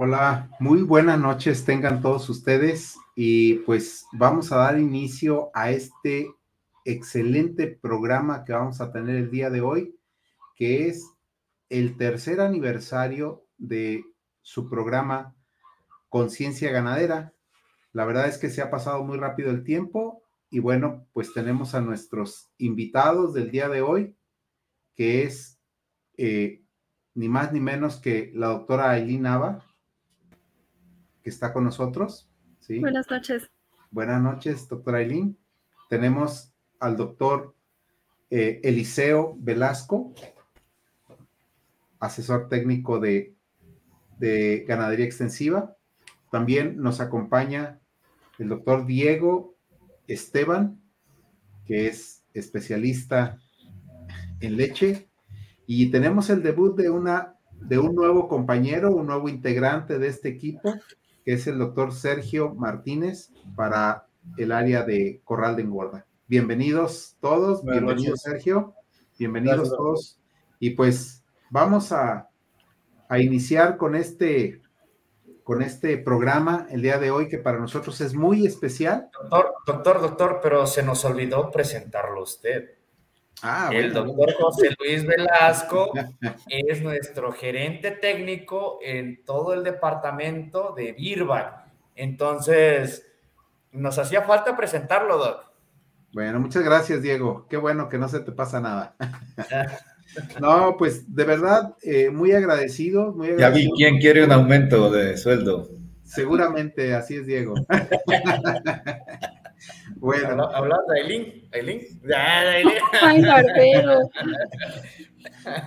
Hola, muy buenas noches tengan todos ustedes y pues vamos a dar inicio a este excelente programa que vamos a tener el día de hoy, que es el tercer aniversario de su programa Conciencia Ganadera. La verdad es que se ha pasado muy rápido el tiempo y bueno, pues tenemos a nuestros invitados del día de hoy, que es eh, ni más ni menos que la doctora Aileen Nava, que está con nosotros. ¿sí? Buenas noches. Buenas noches, doctora Aileen. Tenemos al doctor eh, Eliseo Velasco, asesor técnico de, de ganadería extensiva. También nos acompaña el doctor Diego Esteban, que es especialista en leche. Y tenemos el debut de, una, de un nuevo compañero, un nuevo integrante de este equipo, que es el doctor Sergio Martínez para el área de Corral de Engorda. Bienvenidos todos, bienvenidos Sergio, bienvenidos todos. Y pues vamos a, a iniciar con este, con este programa el día de hoy que para nosotros es muy especial. Doctor, doctor, doctor, pero se nos olvidó presentarlo a usted. Ah, el doctor José Luis Velasco es nuestro gerente técnico en todo el departamento de Birback. Entonces, nos hacía falta presentarlo, Doc. Bueno, muchas gracias, Diego. Qué bueno que no se te pasa nada. no, pues de verdad, eh, muy agradecido. Muy Ya vi quién quiere un aumento de sueldo. Seguramente, así es, Diego. Bueno. Hablar de Aileen. Aileen. Ay, barbero.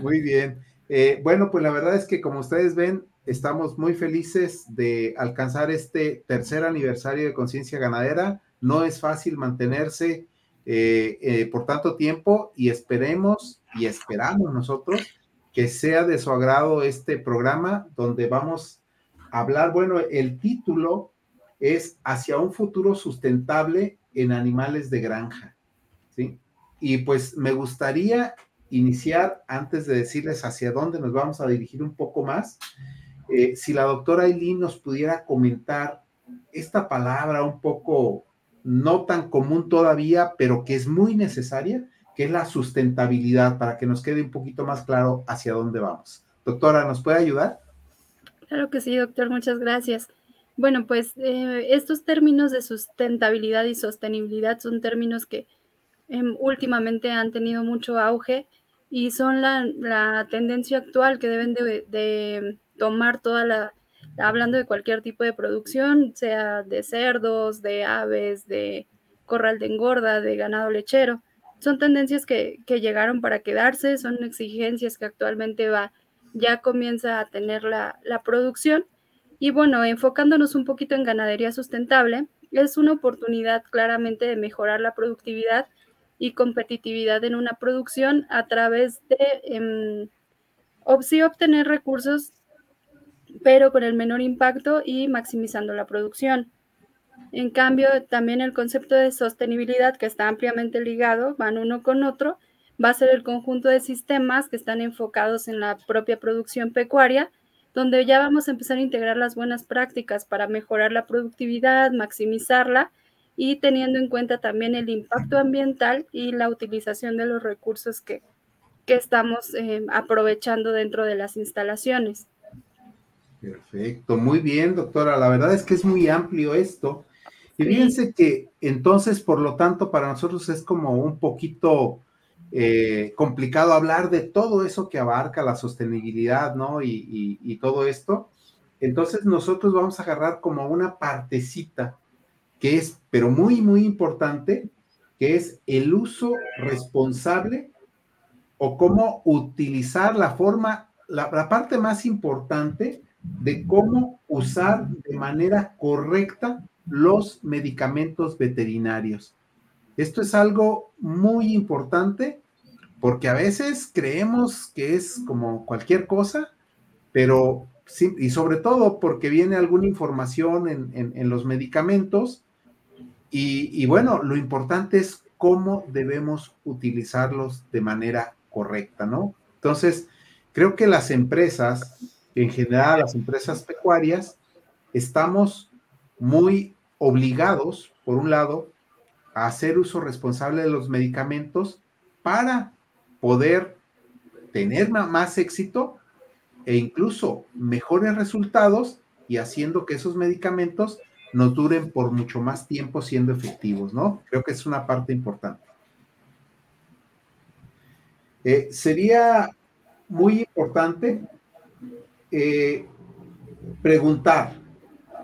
Muy bien. Eh, bueno, pues la verdad es que como ustedes ven, estamos muy felices de alcanzar este tercer aniversario de Conciencia Ganadera. No es fácil mantenerse eh, eh, por tanto tiempo y esperemos y esperamos nosotros que sea de su agrado este programa donde vamos a hablar, bueno, el título es hacia un futuro sustentable en animales de granja, ¿sí? Y pues me gustaría iniciar, antes de decirles hacia dónde nos vamos a dirigir un poco más, eh, si la doctora Eileen nos pudiera comentar esta palabra un poco no tan común todavía, pero que es muy necesaria, que es la sustentabilidad, para que nos quede un poquito más claro hacia dónde vamos. Doctora, ¿nos puede ayudar? Claro que sí, doctor, muchas gracias. Bueno, pues eh, estos términos de sustentabilidad y sostenibilidad son términos que em, últimamente han tenido mucho auge y son la, tendencia actual que deben de, tomar toda la, hablando de cualquier tipo de producción, sea de cerdos, de aves, de corral de engorda, de ganado lechero. Son tendencias que, llegaron para quedarse, son exigencias que actualmente va, ya comienza a tener la, la producción y bueno, enfocándonos un poquito en ganadería sustentable, es una oportunidad claramente de mejorar la productividad y competitividad en una producción a través de em, sí obtener recursos, pero con el menor impacto y maximizando la producción. En cambio, también el concepto de sostenibilidad, que está ampliamente ligado, van uno con otro, va a ser el conjunto de sistemas que están enfocados en la propia producción pecuaria donde ya vamos a empezar a integrar las buenas prácticas para mejorar la productividad, maximizarla y teniendo en cuenta también el impacto ambiental y la utilización de los recursos que, estamos eh, aprovechando dentro de las instalaciones. Perfecto, muy bien, doctora. La verdad es que es muy amplio esto. Y fíjense que entonces, por lo tanto, para nosotros es como un poquito eh, complicado hablar de todo eso que abarca la sostenibilidad, ¿no? Y, todo esto. Entonces nosotros vamos a agarrar como una partecita que es, pero muy, muy importante, que es el uso responsable o cómo utilizar la forma, la, la parte más importante de cómo usar de manera correcta los medicamentos veterinarios. Esto es algo muy importante porque a veces creemos que es como cualquier cosa, pero y sobre todo porque viene alguna información en, los medicamentos y, bueno, lo importante es cómo debemos utilizarlos de manera correcta, ¿no? Entonces, creo que las empresas en general las empresas pecuarias, estamos muy obligados, por un lado, hacer uso responsable de los medicamentos para poder tener más éxito e incluso mejores resultados y haciendo que esos medicamentos nos duren por mucho más tiempo siendo efectivos, ¿no? Creo que es una parte importante. Eh, sería muy importante eh, preguntar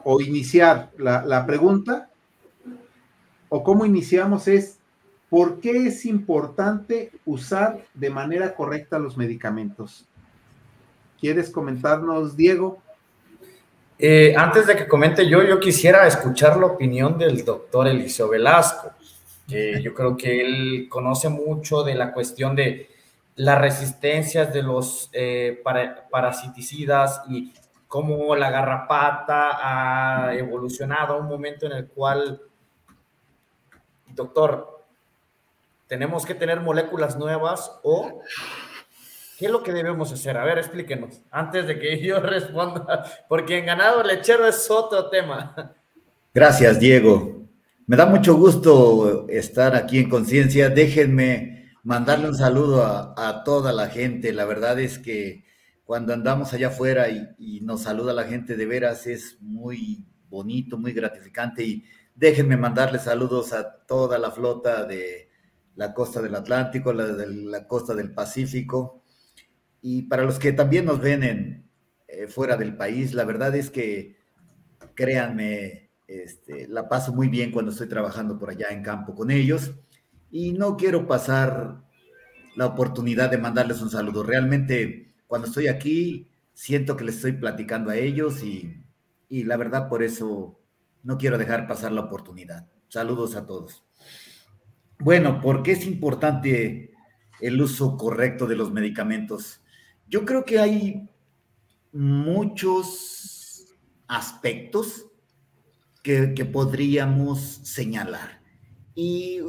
o iniciar la, la pregunta, o cómo iniciamos es, ¿por qué es importante usar de manera correcta los medicamentos? ¿Quieres comentarnos, Diego? Eh, antes de que comente yo, yo quisiera escuchar la opinión del doctor Eliseo Velasco, que yo creo que él conoce mucho de la cuestión de las resistencias de los eh, parasiticidas y cómo la garrapata ha evolucionado a un momento en el cual, doctor, tenemos que tener moléculas nuevas o ¿Qué es lo que debemos hacer? A ver, explíquenos, antes de que yo responda, porque en ganado lechero es otro tema. Gracias, Diego. Me da mucho gusto estar aquí en Conciencia. Déjenme mandarle un saludo a, toda la gente. La verdad es que cuando andamos allá afuera y, y nos saluda la gente de veras es muy bonito, muy gratificante. Y déjenme mandarle saludos a toda la flota de la costa del Atlántico, la de la costa del Pacífico y para los que también nos ven en, eh, fuera del país, la verdad es que, créanme, este, la paso muy bien cuando estoy trabajando por allá en campo con ellos. Y no quiero pasar la oportunidad de mandarles un saludo. Realmente, cuando estoy aquí, siento que les estoy platicando a ellos y, y la verdad por eso no quiero dejar pasar la oportunidad. Saludos a todos. Bueno, ¿por qué es importante el uso correcto de los medicamentos? Yo creo que hay muchos aspectos que, podríamos señalar. Y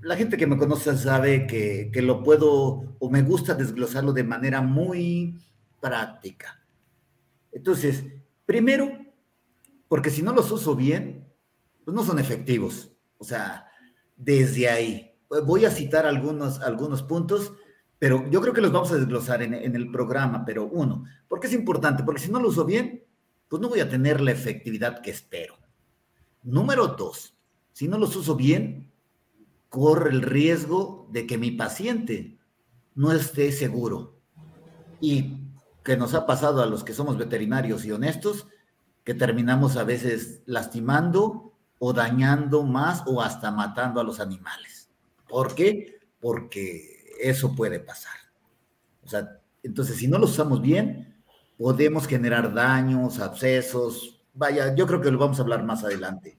la gente que me conoce sabe que, que, lo puedo o me gusta desglosarlo de manera muy práctica. Entonces, primero, porque si no los uso bien, pues no son efectivos. O sea, desde ahí. Voy a citar algunos, algunos puntos pero yo creo que los vamos a desglosar en, el programa, pero uno, ¿por qué es importante? Porque si no lo uso bien, pues no voy a tener la efectividad que espero. Número dos, si no los uso bien, corre el riesgo de que mi paciente no esté seguro. Y que nos ha pasado a los que somos veterinarios y honestos, que terminamos a veces lastimando o dañando más o hasta matando a los animales. ¿Por qué? Porque eso puede pasar. O sea, entonces si no lo usamos bien, podemos generar daños, abscesos. Vaya, yo creo que lo vamos a hablar más adelante.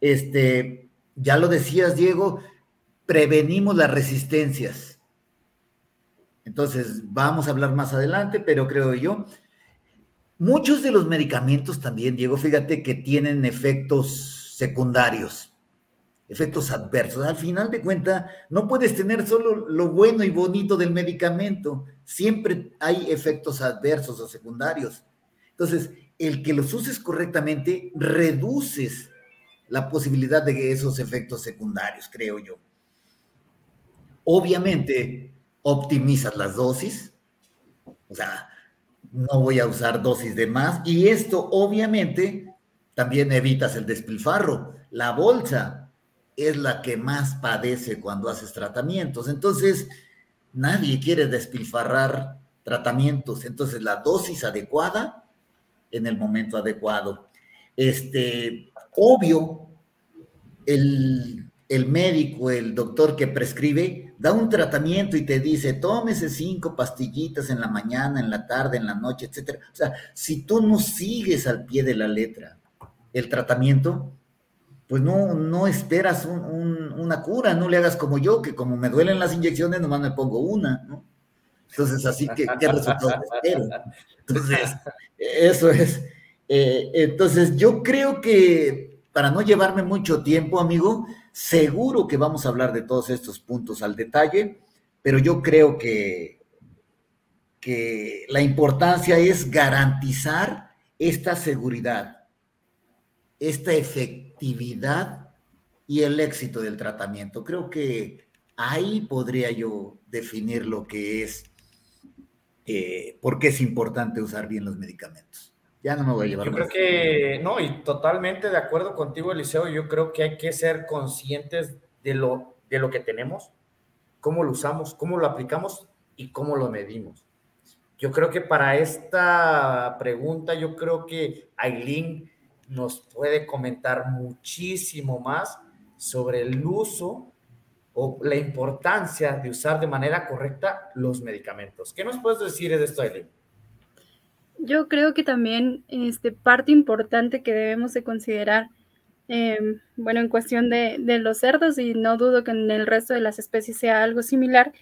Este, ya lo decías, Diego, prevenimos las resistencias. Entonces, vamos a hablar más adelante, pero creo yo, muchos de los medicamentos también, Diego, fíjate que tienen efectos secundarios efectos adversos. Al final de cuentas, no puedes tener solo lo bueno y bonito del medicamento, siempre hay efectos adversos o secundarios. Entonces, el que los uses correctamente, reduces la posibilidad de esos efectos secundarios, creo yo. Obviamente, optimizas las dosis, o sea, no voy a usar dosis de más, y esto obviamente también evitas el despilfarro. La bolsa es la que más padece cuando haces tratamientos. Entonces, nadie quiere despilfarrar tratamientos. Entonces, la dosis adecuada en el momento adecuado. Este, obvio, el, el médico, el doctor que prescribe, da un tratamiento y te dice, tómese cinco pastillitas en la mañana, en la tarde, en la noche, etcétera. O sea, si tú no sigues al pie de la letra el tratamiento, pues no, no esperas una cura, no le hagas como yo, que como me duelen las inyecciones, nomás me pongo una, ¿no? Entonces, así que, ¿qué resultados espero? Entonces, eso es. Eh, entonces, yo creo que para no llevarme mucho tiempo, amigo, seguro que vamos a hablar de todos estos puntos al detalle, pero yo creo que que la importancia es garantizar esta seguridad, esta efectividad y el éxito del tratamiento. Creo que ahí podría yo definir lo que es, eh, por qué es importante usar bien los medicamentos. Ya no me voy a llevar. Yo creo que, no, y totalmente de acuerdo contigo, Eliseo, yo creo que hay que ser conscientes de lo, de lo que tenemos, cómo lo usamos, cómo lo aplicamos y cómo lo medimos. Yo creo que para esta pregunta, yo creo que Aileen nos puede comentar muchísimo más sobre el uso o la importancia de usar de manera correcta los medicamentos. ¿Qué nos puedes decir de esto, Aileen? Yo creo que también este, parte importante que debemos de considerar, em, bueno, en cuestión de, de los cerdos, y no dudo que en el resto de las especies sea algo similar,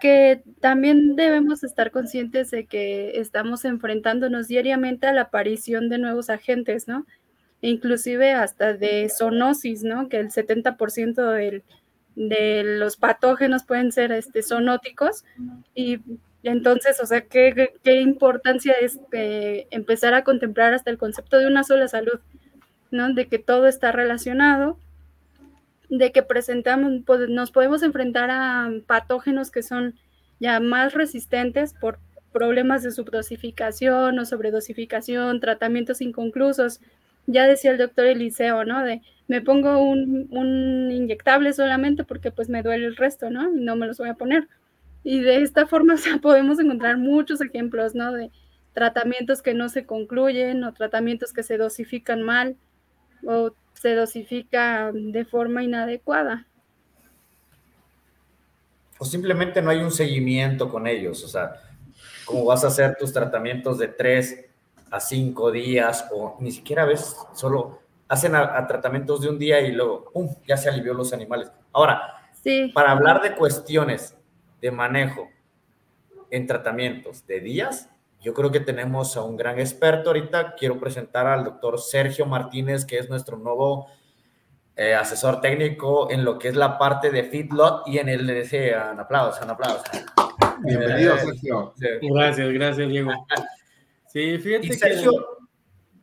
que también debemos estar conscientes de que estamos enfrentándonos diariamente a la aparición de nuevos agentes, ¿no? E inclusive hasta de zoonosis, ¿no? Que el 70% del, de los patógenos pueden ser este, zoonóticos y entonces, o sea, ¿qué, importancia es eh, empezar a contemplar hasta el concepto de una sola salud, ¿no? De que todo está relacionado de que presentamos, nos podemos enfrentar a patógenos que son ya más resistentes por problemas de subdosificación o sobredosificación, tratamientos inconclusos. Ya decía el doctor Eliseo, ¿no? De me pongo un, un, inyectable solamente porque pues me duele el resto, ¿no? Y no me los voy a poner. Y de esta forma podemos encontrar muchos ejemplos, ¿no? De tratamientos que no se concluyen o tratamientos que se dosifican mal o se dosifica de forma inadecuada. O simplemente no hay un seguimiento con ellos, o sea, cómo vas a hacer tus tratamientos de tres a cinco días o ni siquiera ves, solo hacen a, tratamientos de un día y luego, ¡pum!, ya se alivió los animales. Ahora, sí. para hablar de cuestiones de manejo en tratamientos de días, yo creo que tenemos a un gran experto ahorita. Quiero presentar al doctor Sergio Martínez, que es nuestro nuevo eh, asesor técnico en lo que es la parte de feedlot y en el de un aplauso, un aplauso. Bienvenido, eh, Sergio. Gracias, gracias, Diego. Sí, fíjate Sergio,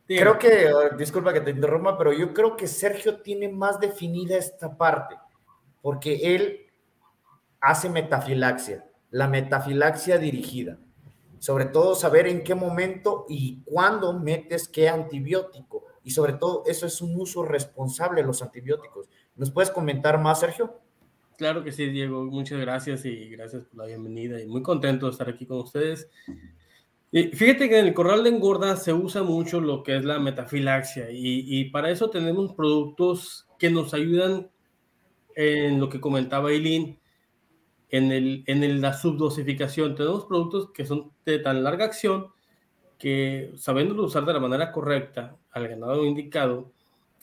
que... Creo que, oh, disculpa que te interrumpa, pero yo creo que Sergio tiene más definida esta parte, porque él hace metafilaxia, la metafilaxia dirigida sobre todo saber en qué momento y cuándo metes qué antibiótico. Y sobre todo, eso es un uso responsable de los antibióticos. ¿Nos puedes comentar más, Sergio? Claro que sí, Diego. Muchas gracias y gracias por la bienvenida. Y muy contento de estar aquí con ustedes. Y fíjate que en el corral de engorda se usa mucho lo que es la metafilaxia y, y para eso tenemos productos que nos ayudan en lo que comentaba Eileen, en, el, en la subdosificación. Tenemos productos que son de tan larga acción que sabiéndolo usar de la manera correcta, al ganado indicado,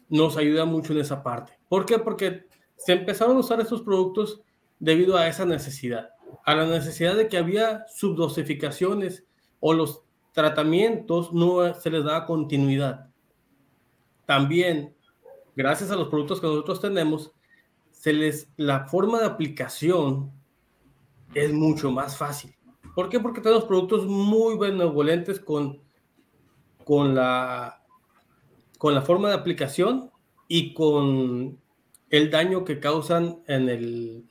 nos ayuda mucho en esa parte. ¿Por qué? Porque se empezaron a usar estos productos debido a esa necesidad, a la necesidad de que había subdosificaciones o los tratamientos no se les daba continuidad. También, gracias a los productos que nosotros tenemos, se les la forma de aplicación es mucho más fácil. ¿Por qué? Porque tenemos productos muy benevolentes con, con, la, con la forma de aplicación y con el daño que causan en el,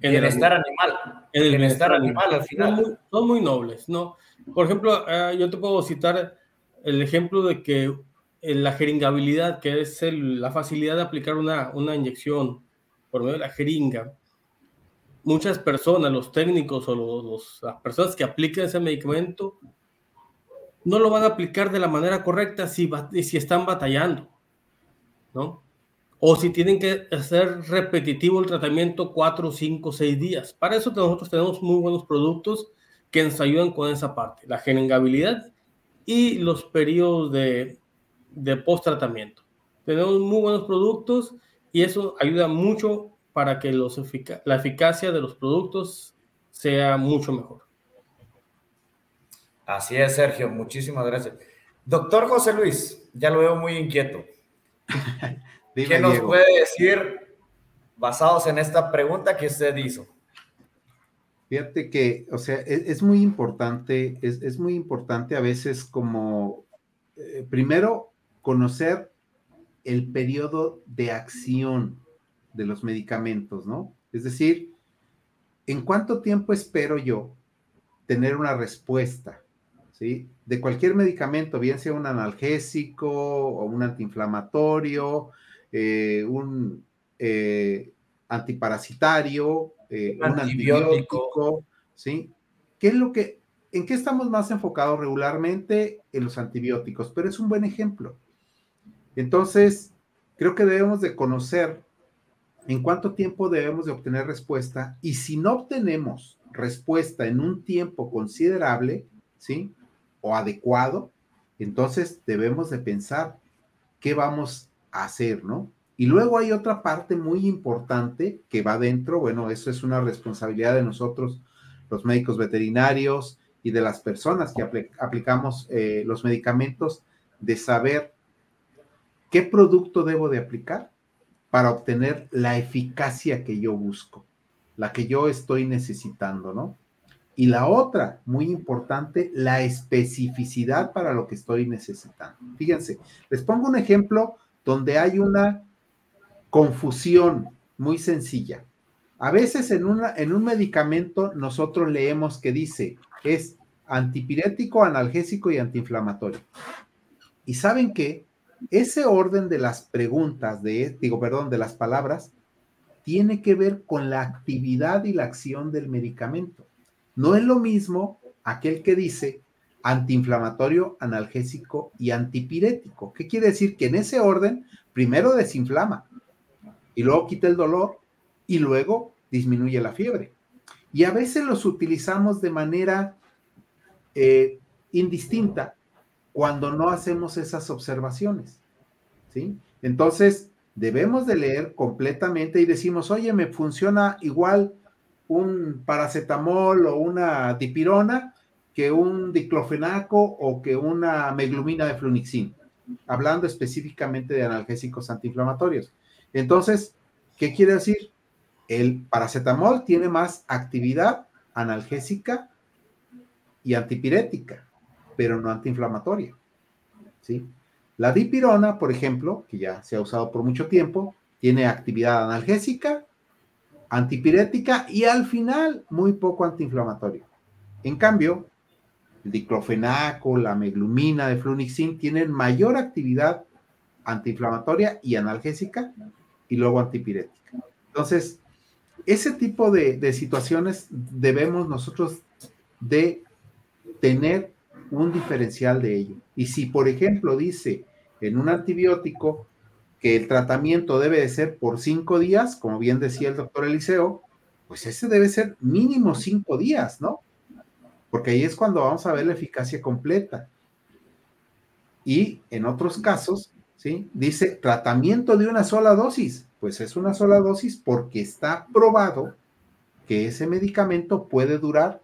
en bienestar el, animal. En el bienestar, animal, al final. Son muy, nobles, ¿no? Por ejemplo, eh, yo te puedo citar el ejemplo de que la jeringabilidad, que es la facilidad de aplicar una, una inyección por medio de la jeringa, muchas personas, los técnicos o las personas que apliquen ese medicamento, no lo van a aplicar de la manera correcta si, están batallando, ¿no? O si tienen que hacer repetitivo el tratamiento cuatro, cinco, seis días. Para eso nosotros tenemos muy buenos productos que nos ayudan con esa parte, la geringabilidad y los periodos de, de post-tratamiento. Tenemos muy buenos productos y eso ayuda mucho para que los la eficacia de los productos sea mucho mejor. Así es, Sergio. Muchísimas gracias. Doctor José Luis, ya lo veo muy inquieto. ¿Qué nos puede decir basados en esta pregunta que usted hizo? Fíjate que, o sea, e, es, muy importante, es, muy importante a veces como, eh, primero, conocer el periodo de acción de los medicamentos, ¿no? Es decir, ¿en cuánto tiempo espero yo tener una respuesta? ¿Sí? De cualquier medicamento, bien sea un analgésico o un antiinflamatorio, eh, un eh, antiparasitario, eh, un, antibiótico. ¿sí? ¿Qué es lo que, en qué estamos más enfocados regularmente? En los antibióticos, pero es un buen ejemplo. Entonces, creo que debemos de conocer en cuánto tiempo debemos de obtener respuesta y si no obtenemos respuesta en un tiempo considerable, ¿sí? O adecuado, entonces debemos de pensar qué vamos a hacer, ¿no? Y luego hay otra parte muy importante que va dentro, bueno, eso es una responsabilidad de nosotros, los médicos veterinarios y de las personas que aplicamos eh, los medicamentos, de saber qué producto debo de aplicar para obtener la eficacia que yo busco, la que yo estoy necesitando, ¿no? Y la otra, muy importante, la especificidad para lo que estoy necesitando. Fíjense, les pongo un ejemplo donde hay una confusión muy sencilla. A veces en, en un medicamento nosotros leemos que dice es antipirético, analgésico y antiinflamatorio. Y saben que ese orden de las preguntas, de, digo, perdón, de las palabras, tiene que ver con la actividad y la acción del medicamento. No es lo mismo aquel que dice antiinflamatorio, analgésico y antipirético. ¿Qué quiere decir? Que en ese orden, primero desinflama, y luego quita el dolor y luego disminuye la fiebre. Y a veces los utilizamos de manera eh, indistinta cuando no hacemos esas observaciones. ¿Sí? Entonces, debemos de leer completamente y decimos, oye, me funciona igual un paracetamol o una dipirona que un diclofenaco o que una meglumina de flunixin, hablando específicamente de analgésicos antiinflamatorios. Entonces, ¿qué quiere decir? El paracetamol tiene más actividad analgésica y antipirética, pero no antiinflamatoria. ¿sí? La dipirona, por ejemplo, que ya se ha usado por mucho tiempo, tiene actividad analgésica, antipirética y al final muy poco antiinflamatorio. En cambio, el diclofenaco, la meglumina de flunixin tienen mayor actividad antiinflamatoria y analgésica y luego antipirética. Entonces, ese tipo de, situaciones debemos nosotros de tener un diferencial de ello. Y si, por ejemplo, dice en un antibiótico que el tratamiento debe de ser por cinco días, como bien decía el doctor Eliseo, pues ese debe ser mínimo cinco días, ¿no? Porque ahí es cuando vamos a ver la eficacia completa. Y en otros casos, ¿sí? Dice tratamiento de una sola dosis. Pues es una sola dosis porque está probado que ese medicamento puede durar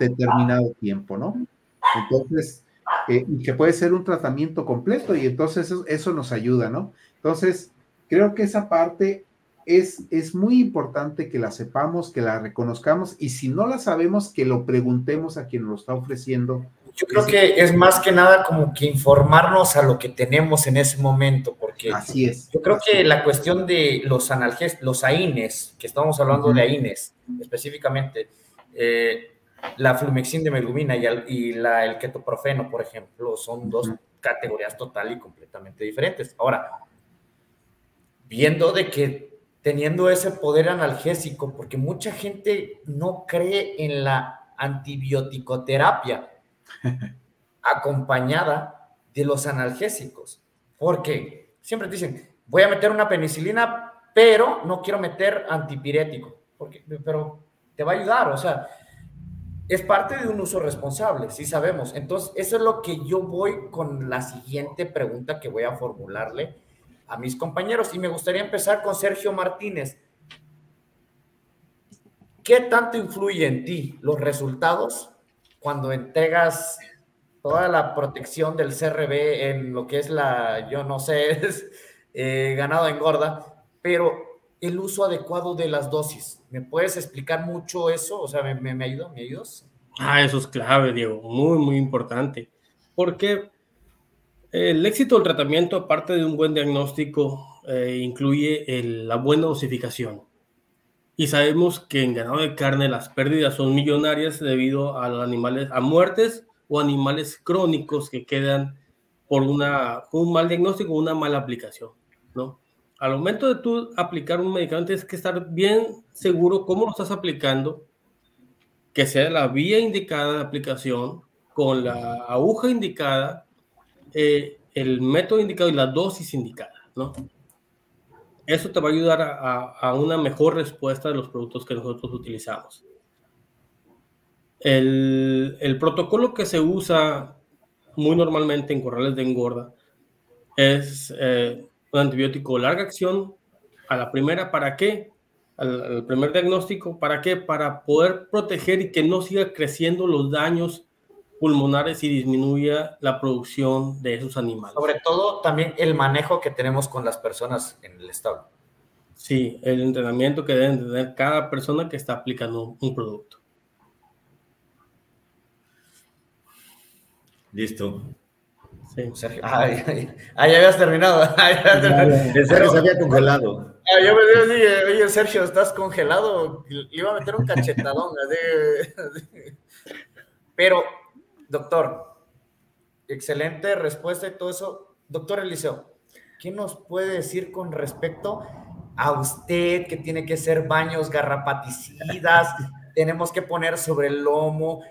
determinado tiempo, ¿no? Entonces, eh, y que puede ser un tratamiento completo y entonces eso, eso, nos ayuda, ¿no? Entonces, creo que esa parte es, es muy importante que la sepamos, que la reconozcamos y si no la sabemos, que lo preguntemos a quien lo está ofreciendo yo creo que es más que nada como que informarnos a lo que tenemos en ese momento, porque así es. Yo creo que la cuestión de los analgésicos, los AINES, que estamos hablando de AINES específicamente, eh, la flumexin de melumina y, la, el ketoprofeno, por ejemplo, son dos categorías total y completamente diferentes. Ahora, viendo de que teniendo ese poder analgésico, porque mucha gente no cree en la antibioticoterapia, acompañada de los analgésicos. Porque siempre dicen, voy a meter una penicilina, pero no quiero meter antipirético. Porque, pero te va a ayudar, o sea, es parte de un uso responsable, sí sabemos. Entonces, eso es lo que yo voy con la siguiente pregunta que voy a formularle a mis compañeros. Y me gustaría empezar con Sergio Martínez. ¿Qué tanto influye en ti los resultados cuando entregas toda la protección del CRB en lo que es la, yo no sé, es, eh, ganado engorda, pero el uso adecuado de las dosis. ¿Me puedes explicar mucho eso? O sea, ¿me, me, me? ¿Me? Ah, eso es clave, Diego, muy, muy importante. Porque el éxito del tratamiento, aparte de un buen diagnóstico, eh, incluye la buena dosificación. Y sabemos que en ganado de carne las pérdidas son millonarias debido a los animales, a muertes o animales crónicos que quedan por una, un mal diagnóstico o una mala aplicación, ¿no? Al momento de tú aplicar un medicamento tienes que estar bien seguro cómo lo estás aplicando, que sea la vía indicada de aplicación, con la aguja indicada, eh, el método indicado y la dosis indicada, ¿no? Eso te va a ayudar a, una mejor respuesta de los productos que nosotros utilizamos. El, el, protocolo que se usa muy normalmente en corrales de engorda es eh, un antibiótico larga acción a la primera, ¿para qué? Al, al, primer diagnóstico, ¿para qué? Para poder proteger y que no siga creciendo los daños pulmonares y disminuya la producción de esos animales. Sobre todo también el manejo que tenemos con las personas en el estado. Sí, el entrenamiento que deben tener cada persona que está aplicando un producto. Listo. Sí. Sergio. Ay, ay, ay, ya habías terminado. El Sergio se había congelado. Ay, yo me digo, oye, Sergio, ¿estás congelado? Le iba a meter un cachetadón. Pero Doctor, excelente respuesta y todo eso. Doctor Eliseo, ¿qué nos puede decir con respecto a usted que tiene que hacer baños garrapaticidas? tenemos que poner sobre el lomo.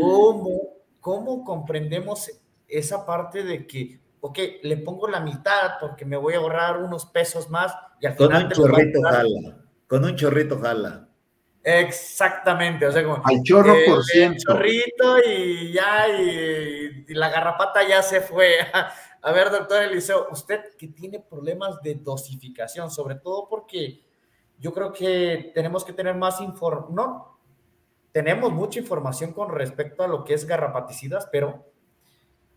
¿Cómo, ¿Cómo comprendemos esa parte de que, ok, le pongo la mitad porque me voy a ahorrar unos pesos más y al con Un chorrito jala, con un chorrito jala. Exactamente, o sea, como al chorro por ciento. chorrito y ya, y, y, la garrapata ya se fue. A ver, doctor Eliseo, usted que tiene problemas de dosificación, sobre todo porque yo creo que tenemos que tener más información, no, tenemos mucha información con respecto a lo que es garrapaticidas, pero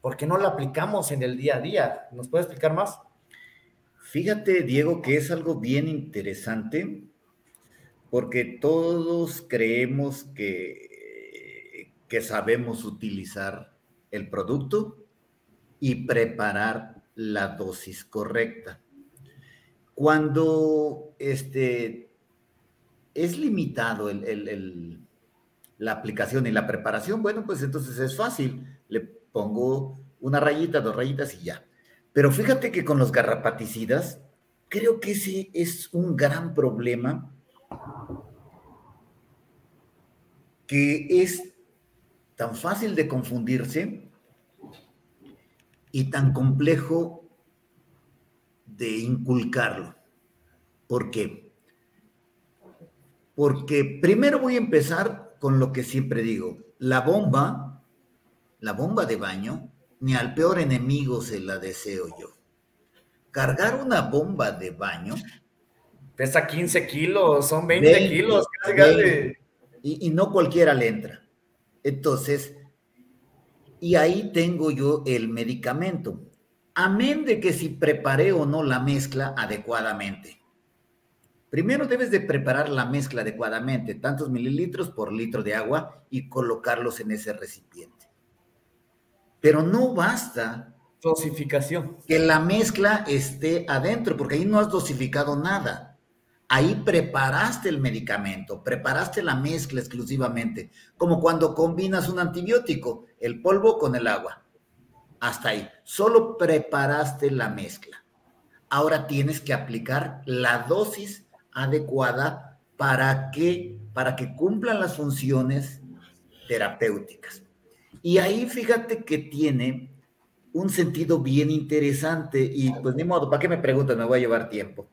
¿por qué no la aplicamos en el día a día? ¿Nos puede explicar más? Fíjate, Diego, que es algo bien interesante porque todos creemos que, que sabemos utilizar el producto y preparar la dosis correcta. Cuando este, es limitado el, el, el, la aplicación y la preparación, bueno, pues entonces es fácil. Le pongo una rayita, dos rayitas y ya. Pero fíjate que con los garrapaticidas, creo que ese es un gran problema que es tan fácil de confundirse y tan complejo de inculcarlo. ¿Por qué? Porque primero voy a empezar con lo que siempre digo, la bomba, la bomba de baño, ni al peor enemigo se la deseo yo. Cargar una bomba de baño Pesa 15 kilos, son 20, kilos. Casi, Y, y, no cualquiera le entra. Entonces, y ahí tengo yo el medicamento. Amén de que si preparé o no la mezcla adecuadamente. Primero debes de preparar la mezcla adecuadamente, tantos mililitros por litro de agua y colocarlos en ese recipiente. Pero no basta dosificación. Que la mezcla esté adentro, porque ahí no has dosificado nada ahí preparaste el medicamento, preparaste la mezcla exclusivamente, como cuando combinas un antibiótico, el polvo con el agua. Hasta ahí, solo preparaste la mezcla. Ahora tienes que aplicar la dosis adecuada para que para que cumplan las funciones terapéuticas. Y ahí fíjate que tiene un sentido bien interesante y pues ni modo, ¿para qué me preguntan? Me voy a llevar tiempo.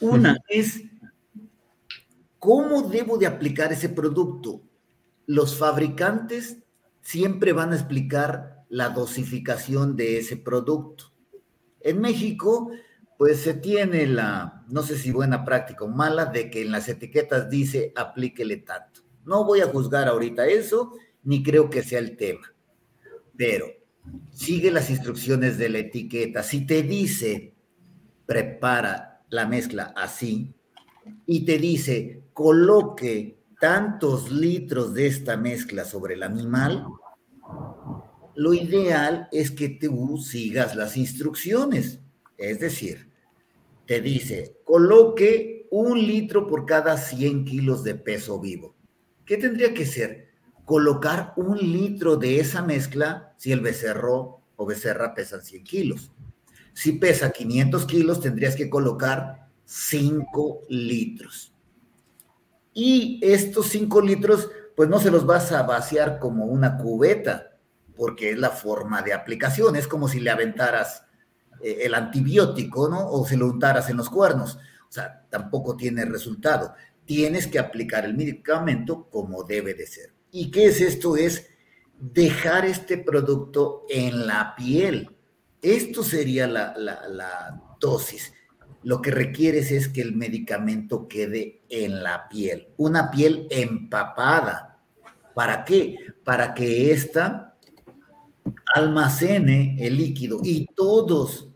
Una es, ¿cómo debo de aplicar ese producto? Los fabricantes siempre van a explicar la dosificación de ese producto. En México, pues se tiene la, no sé si buena práctica o mala, de que en las etiquetas dice aplíquele tanto. No voy a juzgar ahorita eso, ni creo que sea el tema. Pero sigue las instrucciones de la etiqueta. Si te dice prepara la mezcla así y te dice, coloque tantos litros de esta mezcla sobre el animal, lo ideal es que tú sigas las instrucciones. Es decir, te dice, coloque un litro por cada 100 kilos de peso vivo. ¿Qué tendría que ser? Colocar un litro de esa mezcla si el becerro o becerra pesan 100 kilos. Si pesa 500 kilos, tendrías que colocar 5 litros. Y estos 5 litros, pues no se los vas a vaciar como una cubeta, porque es la forma de aplicación. Es como si le aventaras eh, el antibiótico, ¿no? O se lo untaras en los cuernos. O sea, tampoco tiene resultado. Tienes que aplicar el medicamento como debe de ser. ¿Y qué es esto? Es dejar este producto en la piel. Esto sería la, dosis lo que requieres es que el medicamento quede en la piel, una piel empapada. ¿Para qué? Para que ésta almacene el líquido y todos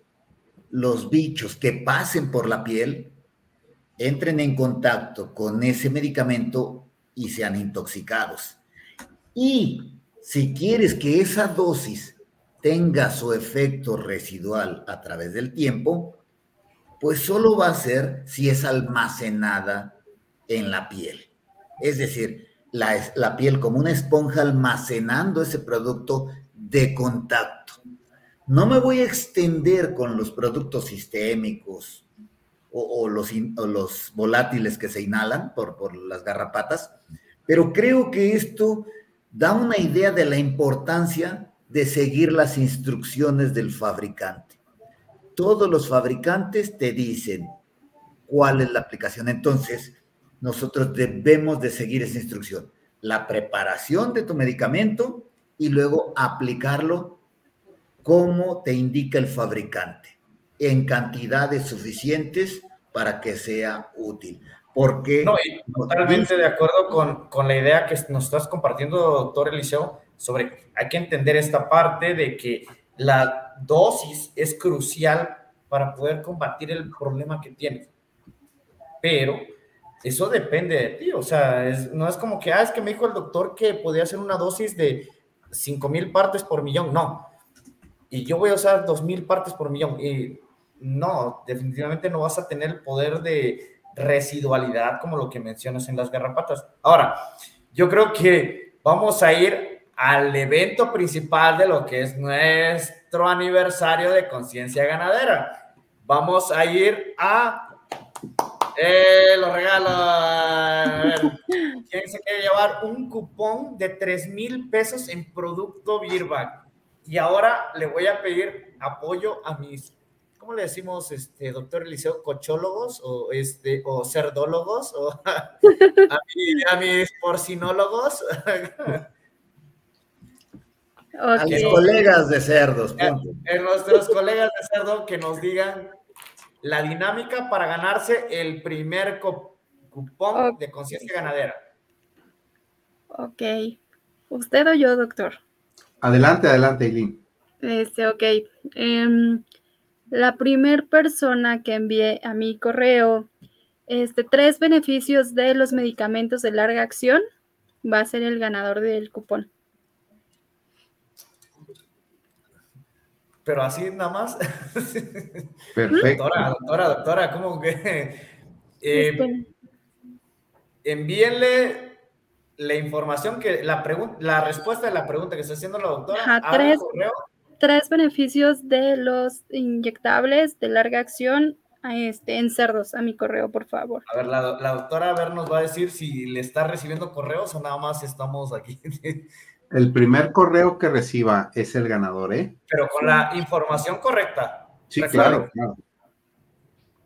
los bichos que pasen por la piel entren en contacto con ese medicamento y sean intoxicados. Y si quieres que esa dosis tenga su efecto residual a través del tiempo, pues solo va a ser si es almacenada en la piel. Es decir, la, la, piel como una esponja almacenando ese producto de contacto. No me voy a extender con los productos sistémicos o, los, los, volátiles que se inhalan por, por las garrapatas, pero creo que esto da una idea de la importancia de seguir las instrucciones del fabricante todos los fabricantes te dicen cuál es la aplicación. Entonces, nosotros debemos de seguir esa instrucción. La preparación de tu medicamento y luego aplicarlo como te indica el fabricante, en cantidades suficientes para que sea útil. Porque... No, totalmente de acuerdo con, con la idea que nos estás compartiendo, doctor Eliseo, sobre hay que entender esta parte de que la dosis es crucial para poder combatir el problema que tienes. Pero eso depende de ti, o sea, no es como que, ah, es que me dijo el doctor que podía hacer una dosis de 5 mil partes por millón, no. Y yo voy a usar 2 mil partes por millón. Y no, definitivamente no vas a tener el poder de residualidad como lo que mencionas en las garrapatas. Ahora, yo creo que vamos a ir al evento principal de lo que es nuestro aniversario de conciencia ganadera. Vamos a ir a eh, los regalos. ¿Quién se quiere llevar un cupón de 3 mil pesos en producto Beerback? Y ahora le voy a pedir apoyo a mis, ¿cómo le decimos, este, doctor Eliseo? ¿Cochólogos o, este, o cerdólogos? O a, a mis porcinólogos. A los colegas de cerdos. En nuestros colegas de cerdo que nos digan la dinámica para ganarse el primer cupón de conciencia ganadera. Ok. ¿Usted o yo, doctor? Adelante, adelante, Eileen. Este, ok. Em, la primer persona que envié a mi correo este, tres beneficios de los medicamentos de larga acción va a ser el ganador del cupón. pero así nada más. Perfecto. Doctora, doctora, doctora, ¿cómo que? Eh, envíenle la información que la pregunta, la respuesta de la pregunta que está haciendo la doctora. tres, tres, beneficios de los inyectables de larga acción este, en cerdos a mi correo, por favor. A ver, la, la doctora a ver nos va a decir si le está recibiendo correos o nada más estamos aquí. El primer correo que reciba es el ganador, ¿eh? Pero con la información correcta. Sí, claro, claro.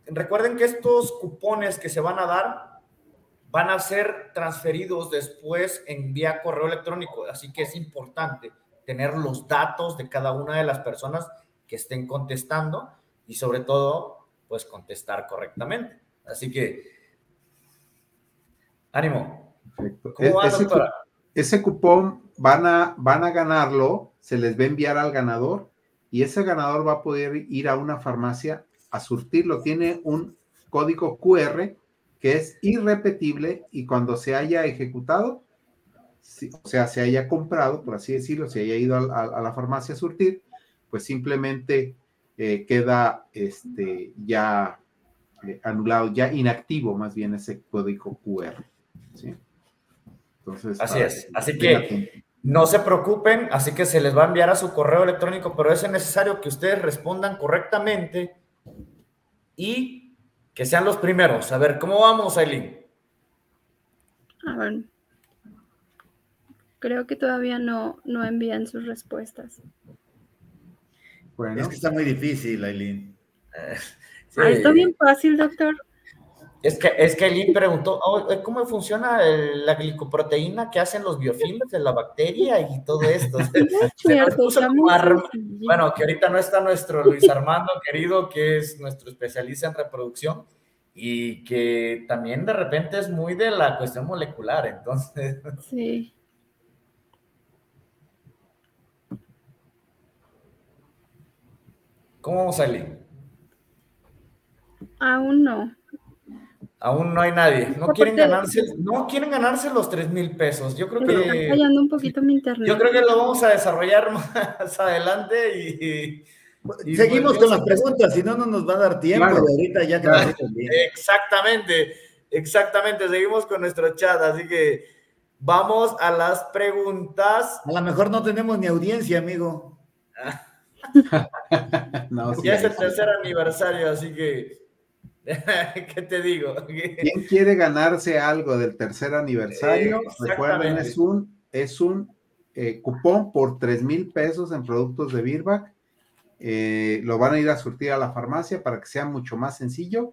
Recuerden que estos cupones que se van a dar van a ser transferidos después en vía correo electrónico, así que es importante tener los datos de cada una de las personas que estén contestando y sobre todo, pues contestar correctamente. Así que, ánimo. Perfecto. ¿Cómo va, doctora? ese cupón van a, van a ganarlo, se les va a enviar al ganador y ese ganador va a poder ir a una farmacia a surtirlo. Tiene un código QR que es irrepetible y cuando se haya ejecutado, o sea, se haya comprado, por así decirlo, se haya ido a, la farmacia a surtir, pues simplemente eh, queda este, ya eh, anulado, ya inactivo más bien ese código QR. Entonces, así es. Así que no se preocupen, así que se les va a enviar a su correo electrónico, pero es necesario que ustedes respondan correctamente y que sean los primeros. A ver, ¿cómo vamos, Aileen? A ver. Creo que todavía no, no envían sus respuestas. Bueno. Es que está muy difícil, Aileen. Ah, está bien fácil, doctor. Es que, es que Eileen preguntó, oh, eh, ¿cómo funciona la glicoproteína que hacen los biofilms de la bacteria y todo esto? bueno, que ahorita no está nuestro Luis Armando, querido, que es nuestro especialista en reproducción y que también de repente es muy de la cuestión molecular, entonces. Sí. ¿Cómo vamos, Eileen? Aún no. Aún no hay nadie. No quieren ganarse, no quieren ganarse los 3 mil pesos. Yo creo que. Está fallando un poquito mi internet. Yo creo que lo vamos a desarrollar más adelante y. Seguimos con las preguntas, si no, no nos va a dar tiempo. Ahorita ya Exactamente, exactamente. Seguimos con nuestro chat, así que vamos a las preguntas. A lo mejor no tenemos ni audiencia, amigo. ya es el tercer aniversario, así que ¿Qué te digo? ¿Quién quiere ganarse algo del tercer aniversario? Recuerden, es un, es un eh, cupón por 3 mil pesos en productos de Birback. Eh, lo van a ir a surtir a la farmacia para que sea mucho más sencillo,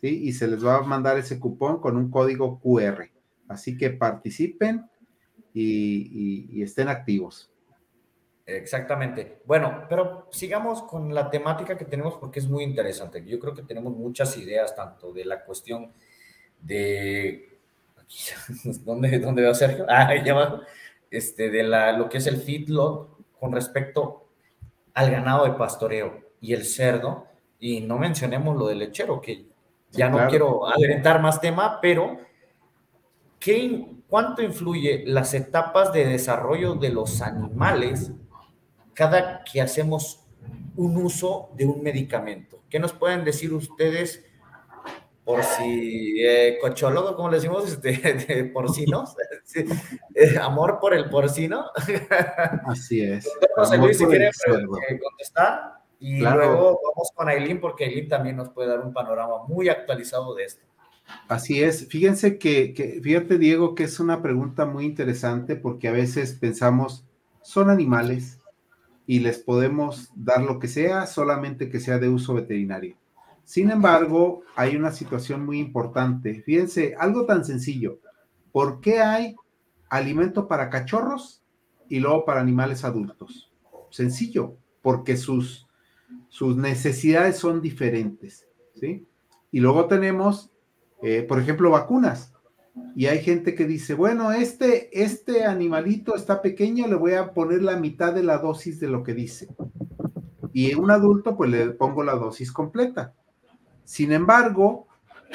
¿sí? Y se les va a mandar ese cupón con un código QR. Así que participen y estén activos. Exactamente. Bueno, pero sigamos con la temática que tenemos porque es muy interesante. Yo creo que tenemos muchas ideas, tanto de la cuestión de... ¿Dónde, dónde veo Sergio? Ah, ahí abajo. Este, de la, lo que es el feedlot con respecto al ganado de pastoreo y el cerdo. Y no mencionemos lo del lechero, que ya no quiero adelantar más tema, pero ¿qué, ¿cuánto influye las etapas de desarrollo de los animales cada que hacemos un uso de un medicamento. ¿Qué nos pueden decir ustedes por si eh, cochólogo, como le decimos, este, de porcinos? Eh, amor por el porcino. Así es. José Luis, si quiere eh, contestar. Y luego vamos con Aileen, porque Aileen también nos puede dar un panorama muy actualizado de esto. Así es. Fíjense que, que, fíjate, Diego, que es una pregunta muy interesante porque a veces pensamos, son animales, y les podemos dar lo que sea, solamente que sea de uso veterinario. Sin embargo, hay una situación muy importante. Fíjense, algo tan sencillo. ¿Por qué hay alimento para cachorros y luego para animales adultos? Sencillo, porque sus, sus necesidades son diferentes. ¿sí? Y luego tenemos, eh, por ejemplo, vacunas. Y hay gente que dice, bueno, este, este animalito está pequeño, le voy a poner la mitad de la dosis de lo que dice. Y un adulto, pues le pongo la dosis completa. Sin embargo,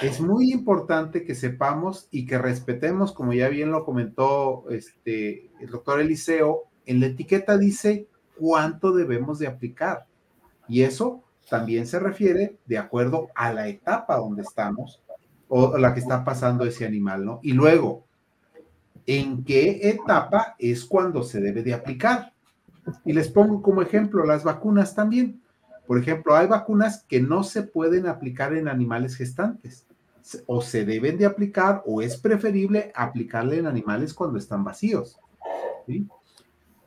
es muy importante que sepamos y que respetemos, como ya bien lo comentó este, el doctor Eliseo, en la etiqueta dice cuánto debemos de aplicar. Y eso también se refiere de acuerdo a la etapa donde estamos o la que está pasando ese animal, ¿no? Y luego, ¿en qué etapa es cuando se debe de aplicar? Y les pongo como ejemplo las vacunas también. Por ejemplo, hay vacunas que no se pueden aplicar en animales gestantes. O se deben de aplicar o es preferible aplicarle en animales cuando están vacíos.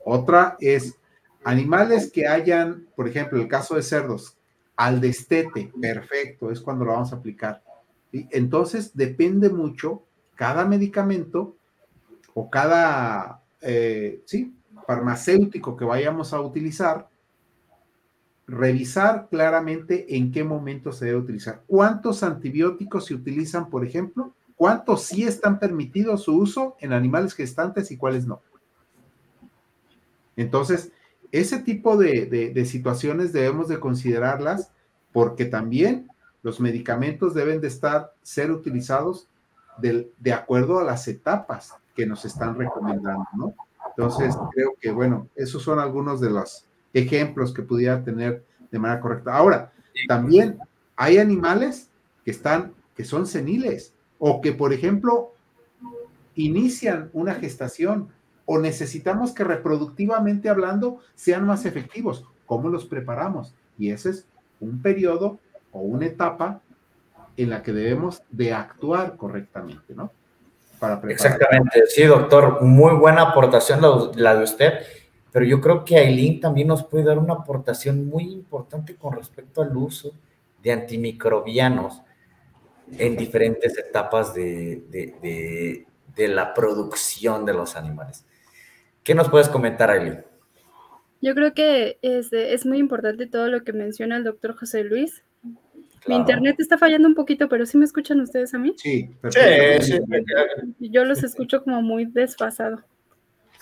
Otra es animales que hayan, por ejemplo, el caso de cerdos, al destete, perfecto, es cuando lo vamos a aplicar. Entonces, depende mucho cada medicamento o cada, eh, sí, farmacéutico que vayamos a utilizar, revisar claramente en qué momento se debe utilizar. ¿Cuántos antibióticos se utilizan, por ejemplo? ¿Cuántos sí están permitidos su uso en animales gestantes y cuáles no? Entonces, ese tipo de situaciones debemos de considerarlas porque también los medicamentos deben de estar, ser utilizados de, acuerdo a las etapas que nos están recomendando, ¿no? Entonces, creo que, bueno, esos son algunos de los ejemplos que pudiera tener de manera correcta. Ahora, también hay animales que están, que son seniles, o que, por ejemplo, inician una gestación, o necesitamos que reproductivamente hablando sean más efectivos. ¿Cómo los preparamos? Y ese es un periodo o una etapa en la que debemos de actuar correctamente, ¿no? Para Exactamente, sí, doctor, muy buena aportación la, de usted, pero yo creo que Aileen también nos puede dar una aportación muy importante con respecto al uso de antimicrobianos en diferentes etapas de, de, de, la producción de los animales. ¿Qué nos puedes comentar, Aileen? Yo creo que es, es muy importante todo lo que menciona el doctor José Luis, mi internet está fallando un poquito, pero ¿sí me escuchan ustedes a mí? Sí, sí, Yo los escucho como muy desfasado.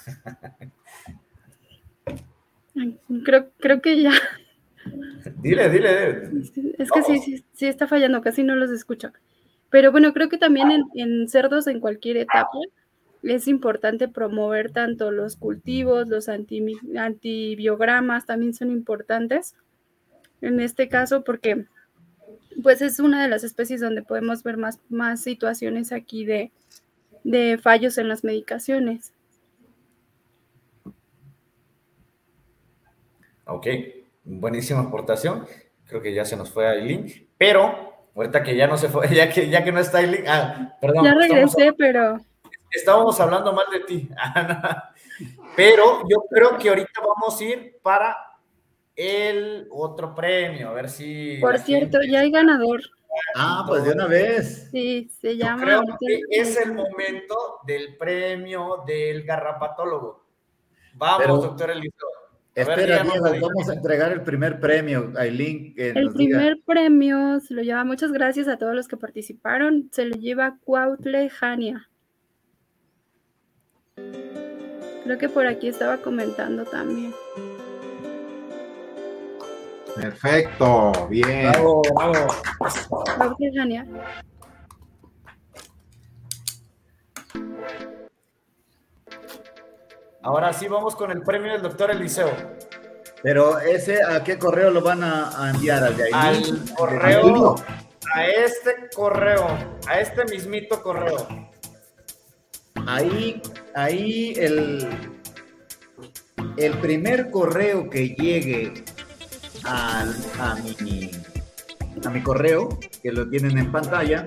Creo, creo que ya. Dile, dile. Es que sí, sí, está fallando, casi no los escucho. Pero bueno, creo que también en, en cerdos en cualquier etapa es importante promover tanto los cultivos, los antibiogramas también son importantes en este caso porque pues es una de las especies donde podemos ver más, más situaciones aquí de, fallos en las medicaciones. Ok, buenísima aportación. Creo que ya se nos fue Aileen, pero ahorita que ya no se fue, ya que, ya que no está Aileen, ah, perdón. Ya regresé, pero... Estábamos hablando mal de ti. pero yo creo que ahorita vamos a ir para el otro premio, a ver si... Por cierto, ya hay ganador. Ah, pues de una vez. Sí, se llama... creo que es el momento del premio del garrapatólogo. Vamos, doctor Eliseo. Espera, Diego, vamos a entregar el primer premio, Aileen. el primer premio se lo lleva, muchas gracias a todos los que participaron, se lo lleva Cuautle Jania. Creo que por aquí estaba comentando también. Perfecto, bien. Bravo, bravo. Ahora sí vamos con el premio del doctor Eliseo. Pero ese, ¿a qué correo lo van a, enviar? ¿Al, de ahí? Al correo, a este correo, a este mismito correo. Ahí, ahí el, el primer correo que llegue a, mi, a mi correo, que lo tienen en pantalla,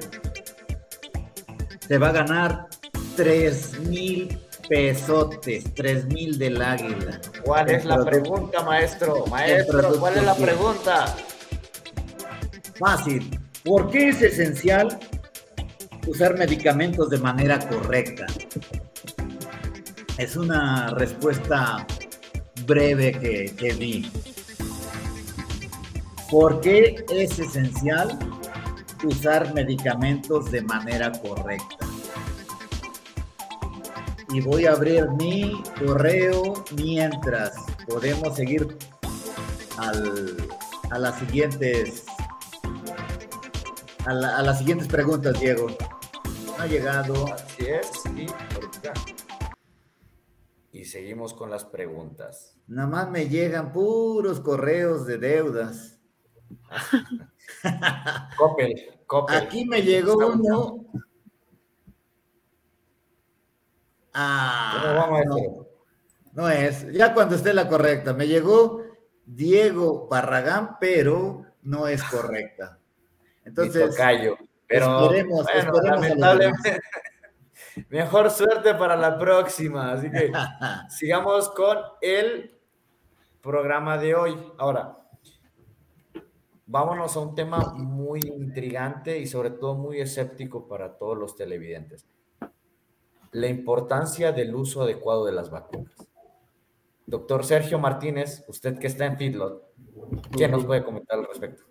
se va a ganar 3 mil pesotes, 3 mil del águila. ¿Cuál es la pregunta, maestro? Maestro, ¿cuál es la pregunta? Fácil. ¿Por qué es esencial usar medicamentos de manera correcta? Es una respuesta breve que, que di. ¿Por qué es esencial usar medicamentos de manera correcta? Y voy a abrir mi correo mientras podemos seguir a las siguientes a, las siguientes preguntas, Diego. Ha llegado. Así es, y seguimos con las preguntas. Nada más me llegan puros correos de deudas. Coppel, Aquí me llegó uno. Ah, no, no, es. Ya cuando esté la correcta. Me llegó Diego Barragán, pero no es correcta. Entonces. Callo. Pero esperemos, lamentablemente. Mejor suerte para la próxima. Así que sigamos con el programa de hoy. Ahora, vámonos a un tema muy intrigante y sobre todo muy escéptico para todos los televidentes. La importancia del uso adecuado de las vacunas. Doctor Sergio Martínez, usted que está en Feedlot, ¿qué nos puede comentar al respecto?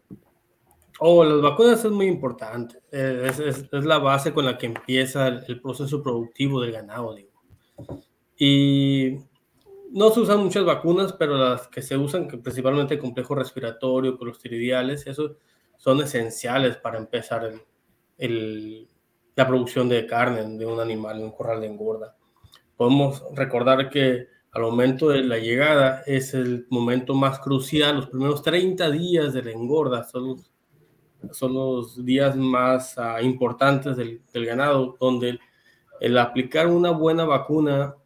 Oh, las vacunas es muy importante. Eh, es, la base con la que empieza el, proceso productivo del ganado, digo. Y no se usan muchas vacunas, pero las que se usan, que principalmente complejo respiratorio, clostridiales, eso son esenciales para empezar la producción de carne de un animal en un corral de engorda. Podemos recordar que al momento de la llegada es el momento más crucial, los primeros 30 días de la engorda son los, son los días más ah, importantes del, ganado, donde el aplicar una buena vacuna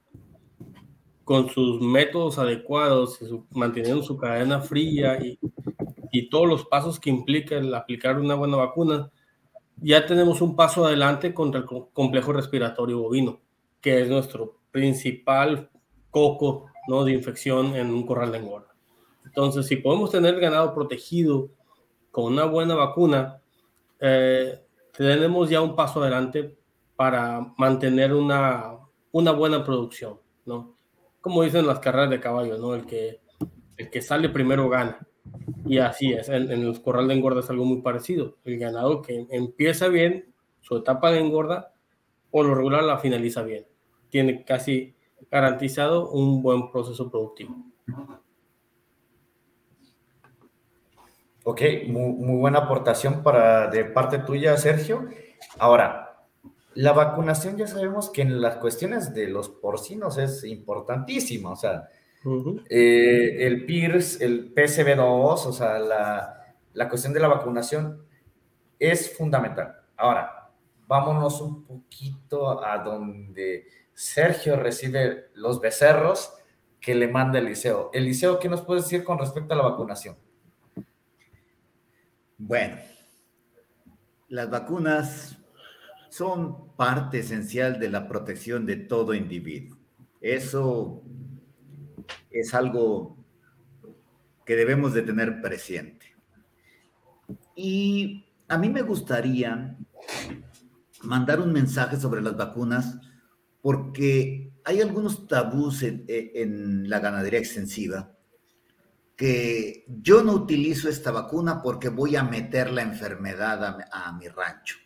con sus métodos adecuados, manteniendo su cadena fría y, y todos los pasos que implica el aplicar una buena vacuna, ya tenemos un paso adelante contra el complejo respiratorio bovino, que es nuestro principal coco ¿no? de infección en un corral de engorda. Entonces, si podemos tener ganado protegido con una buena vacuna, eh, tenemos ya un paso adelante para mantener una, una buena producción, ¿no? Como dicen las carreras de caballo, ¿no? El que, el que sale primero gana. Y así es, en, en los corrales de engorda es algo muy parecido. El ganado que empieza bien su etapa de engorda, o lo regular la finaliza bien. Tiene casi garantizado un buen proceso productivo. Ok, muy, buena aportación para, de parte tuya, Sergio. Ahora, la vacunación ya sabemos que en las cuestiones de los porcinos es importantísima, o sea, eh, el PIRS, el PCB2, o sea, la, la cuestión de la vacunación es fundamental. Ahora, vámonos un poquito a donde Sergio recibe los becerros que le manda Eliseo. Eliseo, ¿qué nos puedes decir con respecto a la vacunación? Bueno, las vacunas son parte esencial de la protección de todo individuo. Eso es algo que debemos de tener presente. Y a mí me gustaría mandar un mensaje sobre las vacunas porque hay algunos tabús en, la ganadería extensiva que yo no utilizo esta vacuna porque voy a meter la enfermedad a, mi rancho.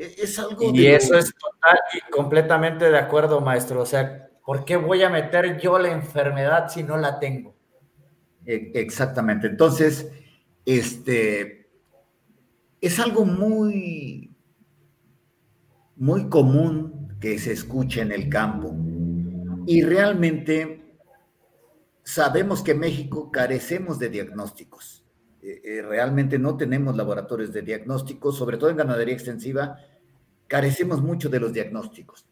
E, es algo... Y eso es total y completamente de acuerdo, maestro. O sea, ¿por qué voy a meter yo la enfermedad si no la tengo? E, exactamente. Entonces, este, es algo muy, muy común que se escucha en el campo. Y realmente sabemos que en México carecemos de diagnósticos. Eh, realmente no tenemos laboratorios de diagnósticos, sobre todo en ganadería extensiva, carecemos mucho de los diagnósticos.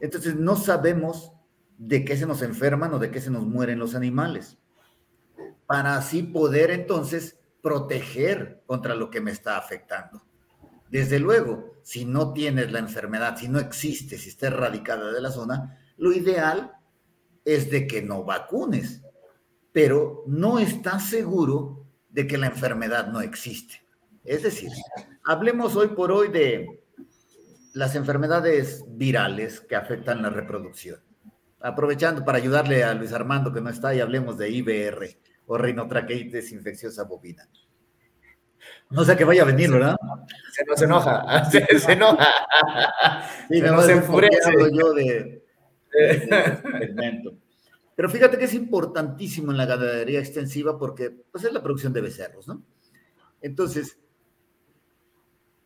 Entonces no sabemos de qué se nos enferman o de qué se nos mueren los animales, para así poder entonces proteger contra lo que me está afectando. Desde luego, si no tienes la enfermedad, si no existe, si está erradicada de la zona, lo ideal es de que no vacunes, pero no estás seguro de que la enfermedad no existe. Es decir, hablemos hoy por hoy de las enfermedades virales que afectan la reproducción. Aprovechando para ayudarle a Luis Armando que no está y hablemos de IBR o rinotraqueitis infecciosa bovina. No sé que vaya a venir, ¿verdad? Se nos enoja, se, enoja. Sí, se nos enfurece. yo de, Pero fíjate que es importantísimo en la ganadería extensiva porque pues, es la producción de becerros, ¿no? Entonces,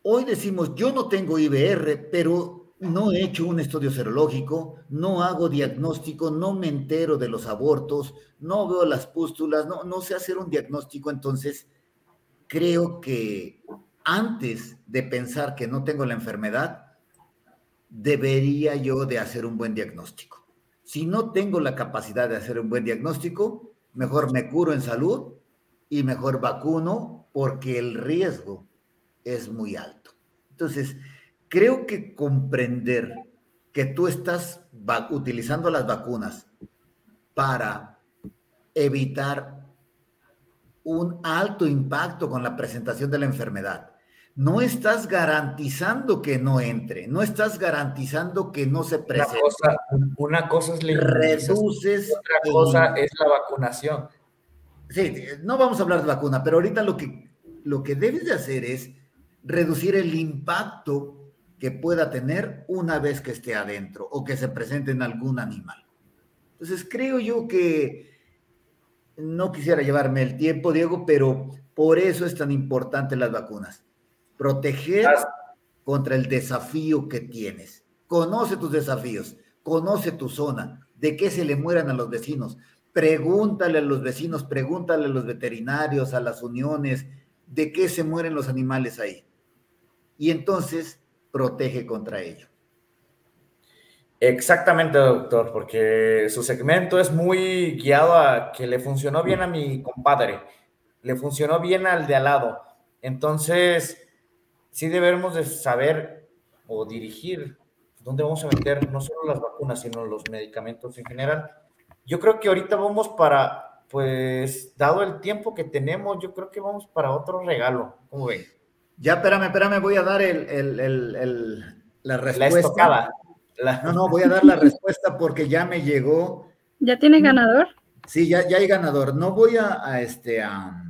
hoy decimos, yo no tengo IBR, pero no he hecho un estudio serológico, no hago diagnóstico, no me entero de los abortos, no veo las pústulas, no, no sé hacer un diagnóstico, entonces creo que antes de pensar que no tengo la enfermedad, debería yo de hacer un buen diagnóstico. Si no tengo la capacidad de hacer un buen diagnóstico, mejor me curo en salud y mejor vacuno porque el riesgo es muy alto. Entonces, creo que comprender que tú estás utilizando las vacunas para evitar un alto impacto con la presentación de la enfermedad. No estás garantizando que no entre, no estás garantizando que no se presente. Una cosa, es la Reduces. Otra cosa es la vacunación. Sí, no vamos a hablar de vacuna, pero ahorita lo que, lo que debes de hacer es reducir el impacto que pueda tener una vez que esté adentro o que se presente en algún animal. Entonces, creo yo que no quisiera llevarme el tiempo, Diego, pero Por eso es tan importante las vacunas. Proteger contra el desafío que tienes. Conoce tus desafíos, conoce tu zona, de qué se le mueran a los vecinos. Pregúntale a los vecinos, pregúntale a los veterinarios, a las uniones, de qué se mueren los animales ahí. Y entonces protege contra ello. Exactamente, doctor, porque su segmento es muy guiado a que le funcionó bien a mi compadre, le funcionó bien al de al lado. Entonces, sí debemos de saber o dirigir dónde vamos a meter no solo las vacunas, sino los medicamentos en general. Yo creo que ahorita vamos para, pues, dado el tiempo que tenemos, yo creo que vamos para otro regalo. ¿Cómo ven? Ya, espérame, espérame, voy a dar el, el, el, la respuesta. La no, no, voy a dar la respuesta porque ya me llegó. ¿Ya tiene ganador? Sí, ya, ya hay ganador. No voy a, este, a,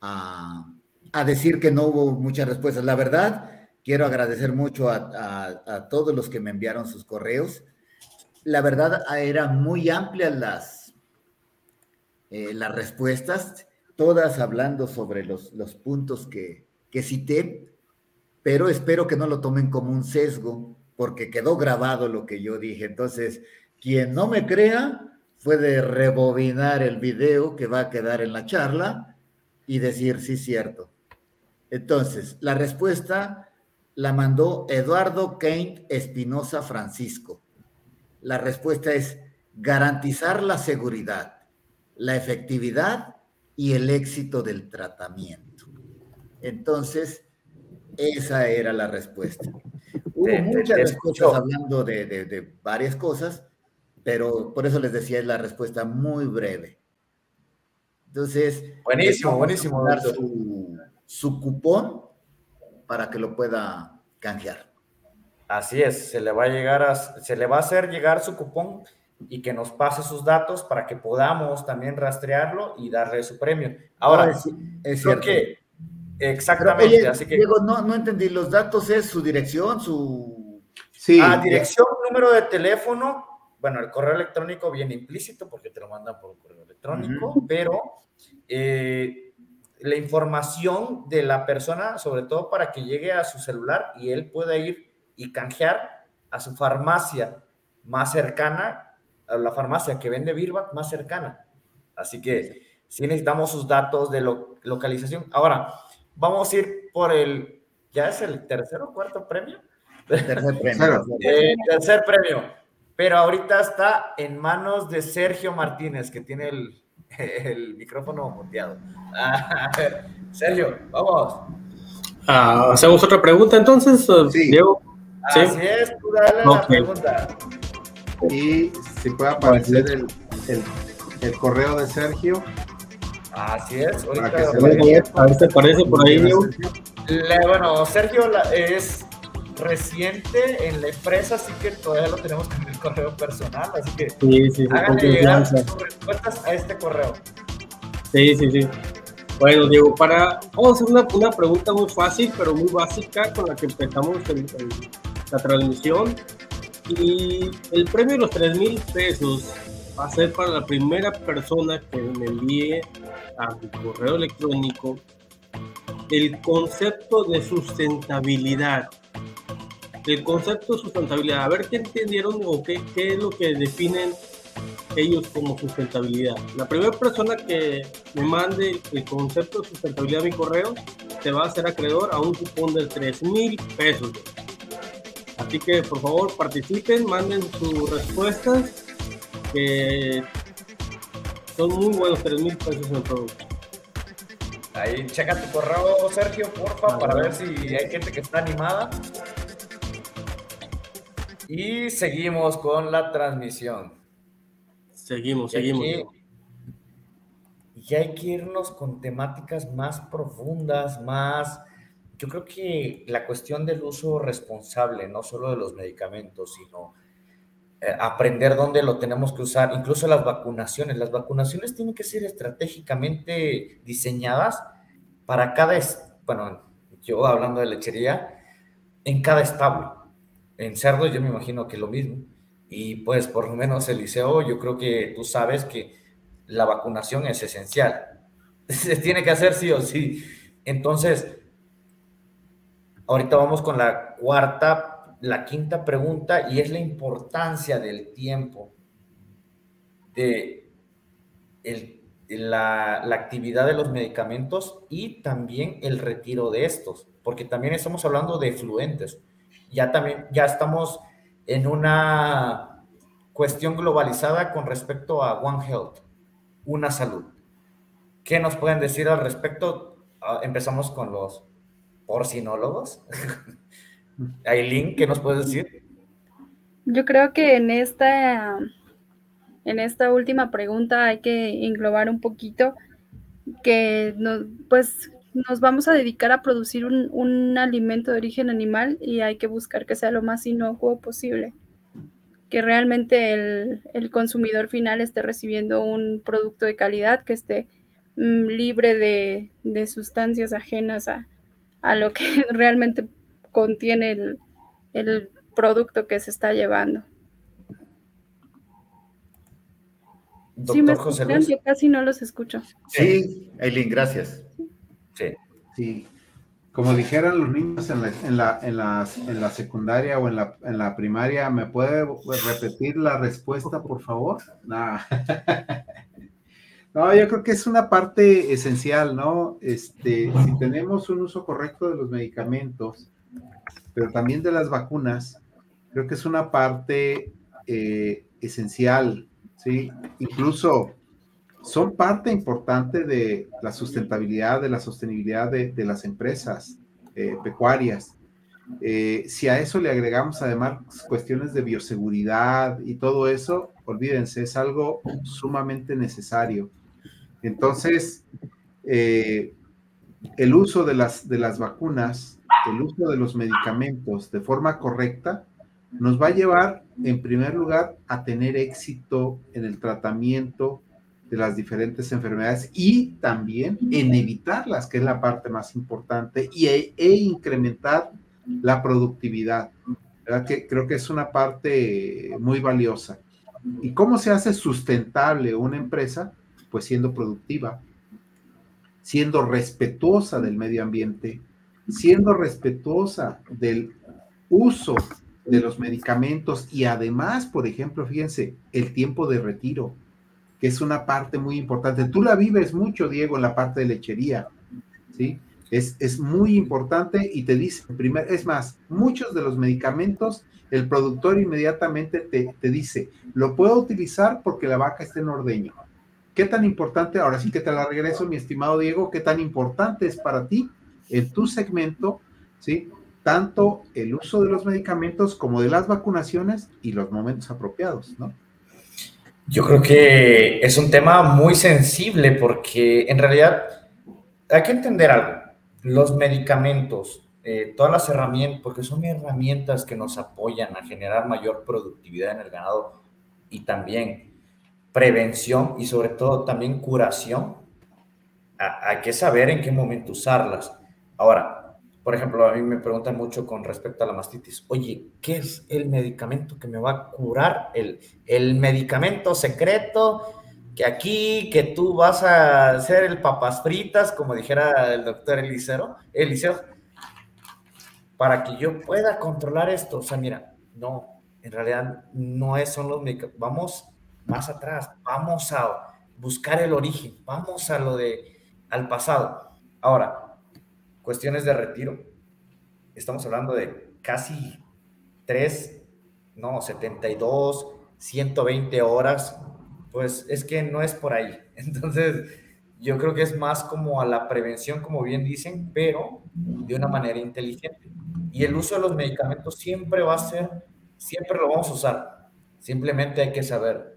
a, decir que no hubo muchas respuestas. La verdad, quiero agradecer mucho a, todos los que me enviaron sus correos. La verdad, eran muy amplias las, eh, las respuestas, todas hablando sobre los, los puntos que, que cité, pero espero que no lo tomen como un sesgo porque quedó grabado lo que yo dije. Entonces, quien no me crea puede rebobinar el video que va a quedar en la charla y decir, sí, cierto. Entonces, la respuesta la mandó Eduardo Kent Espinosa Francisco. La respuesta es garantizar la seguridad, la efectividad y el éxito del tratamiento. Entonces, esa era la respuesta. Hubo muchas respuestas hablando de, varias cosas, pero por eso les decía, es la respuesta muy breve. Entonces, buenísimo, buenísimo. Dar su, su cupón para que lo pueda canjear. Así es, se le va a llegar a, se le va a hacer llegar su cupón y que nos pase sus datos para que podamos también rastrearlo y darle su premio. Ahora, es, es creo que Exactamente, así que... Diego, no, no entendí, los datos es su dirección, su... Sí. Ah, dirección, número de teléfono, bueno, el correo electrónico viene implícito porque te lo mandan por correo electrónico, pero eh, la información de la persona, sobre todo para que llegue a su celular y él pueda ir y canjear a su farmacia más cercana, a la farmacia que vende Birbac más cercana. Así que sí necesitamos sus datos de localización. Ahora, Vamos a ir por el, ¿ya es el tercer o cuarto premio? Tercer premio. Eh, tercer premio. Pero ahorita está en manos de Sergio Martínez, que tiene el, el micrófono muteado. A ver, Sergio, vamos. Ah, ¿Hacemos otra pregunta entonces, sí. Diego? Así es, tú dale la pregunta. Y si puede aparecer el, el, el correo de Sergio. Así es. Ahorita, a ver si aparece por ahí, bueno, Sergio es reciente en la empresa, así que todavía lo tenemos en el correo personal, así que sí, sí, háganle llegar sus respuestas a este correo. Sí, sí, sí. Bueno, Diego, para, vamos a hacer una, una pregunta muy fácil, pero muy básica, con la que empezamos la transmisión. Y el premio de los 3 mil pesos va a ser para la primera persona que me envíe a mi correo electrónico el concepto de sustentabilidad. El concepto de sustentabilidad, a ver qué entendieron o qué, es lo que definen ellos como sustentabilidad. La primera persona que me mande el concepto de sustentabilidad a mi correo se va a hacer acreedor a un cupón de 3 mil pesos. Así que por favor participen, manden sus respuestas que son muy buenos, 3 mil pesos en producto. Ahí checa tu correo, Sergio, porfa, para ver si hay gente que está animada. Y seguimos con la transmisión. Seguimos, seguimos. y hay que irnos con temáticas más profundas, más... Yo creo que la cuestión del uso responsable, no solo de los medicamentos, sino eh, aprender dónde lo tenemos que usar, incluso las vacunaciones. Las vacunaciones tienen que ser estratégicamente diseñadas para cada, bueno, yo hablando de lechería, en cada establo. En cerdos yo me imagino que lo mismo. Y pues por lo menos Eliseo, yo creo que tú sabes que la vacunación es esencial. Se tiene que hacer sí o sí. Entonces, ahorita vamos con la cuarta, la quinta pregunta y es la importancia del tiempo de la, actividad de los medicamentos y también el retiro de estos, porque también estamos hablando de fluentes. Ya también, ya estamos en una cuestión globalizada con respecto a One Health, una salud. ¿Qué nos pueden decir al respecto? Ah, empezamos con los porcinólogos. Aileen, ¿qué nos puedes decir? Yo creo que en esta en esta última pregunta hay que englobar un poquito que nos, pues nos vamos a dedicar a producir un, alimento de origen animal y hay que buscar que sea lo más inocuo posible, que realmente el, consumidor final esté recibiendo un producto de calidad, que esté mm, libre de, sustancias ajenas a, lo que realmente contiene el, el producto que se está llevando. sí, me José Luis. casi no los escucho. Sí, Eileen, gracias. Sí. Sí. Como dijeran los niños en la, en la, en la, en la secundaria o en la, en la, primaria, ¿me puede repetir la respuesta, por favor? No, yo creo que es una parte esencial, ¿no? Este, si tenemos un uso correcto de los medicamentos, pero también de las vacunas, creo que es una parte eh, esencial ¿sí? Incluso son parte importante de la sustentabilidad, de la sostenibilidad de, las empresas eh, pecuarias. Eh, si a eso le agregamos además cuestiones de bioseguridad y todo eso, olvídense, es algo sumamente necesario. Entonces, eh, el uso de las, de las vacunas, el uso de los medicamentos de forma correcta, nos va a llevar, en primer lugar, a tener éxito en el tratamiento de las diferentes enfermedades y también en evitarlas, que es la parte más importante, y, e, e incrementar la productividad. Que creo que es una parte muy valiosa. ¿Y cómo se hace sustentable una empresa? Pues siendo productiva, siendo respetuosa del medio ambiente, siendo respetuosa del uso de los medicamentos y además, por ejemplo, fíjense, el tiempo de retiro, que es una parte muy importante. Tú la vives mucho, Diego, en la parte de lechería, ¿sí? Es, es muy importante y te dice, primer, es más, muchos de los medicamentos, el productor inmediatamente te, te dice, lo puedo utilizar porque la vaca está en ordeño. ¿Qué tan importante, ahora sí que te la regreso, mi estimado Diego, qué tan importante es para ti en tu segmento, ¿sí? tanto el uso de los medicamentos como de las vacunaciones y los momentos apropiados, ¿no? Yo creo que es un tema muy sensible porque en realidad hay que entender algo. Los medicamentos, eh, todas las herramientas, porque son herramientas que nos apoyan a generar mayor productividad en el ganado y también prevención y sobre todo también curación, hay que saber en qué momento usarlas. Ahora, por ejemplo, a mí me preguntan mucho con respecto a la mastitis. Oye, ¿qué es el medicamento que me va a curar? El, el medicamento secreto que aquí, que tú vas a hacer el papas fritas, como dijera el doctor Eliseo, Eliseo, para que yo pueda controlar esto. O sea, mira, no, en realidad no es, son los. Vamos más atrás, vamos a buscar el origen, vamos a lo de, al pasado. Ahora, cuestiones de retiro, estamos hablando de casi 3, no, 72, 120 horas, pues es que no es por ahí. Entonces, yo creo que es más como a la prevención, como bien dicen, pero de una manera inteligente. Y el uso de los medicamentos siempre va a ser, siempre lo vamos a usar. Simplemente hay que saber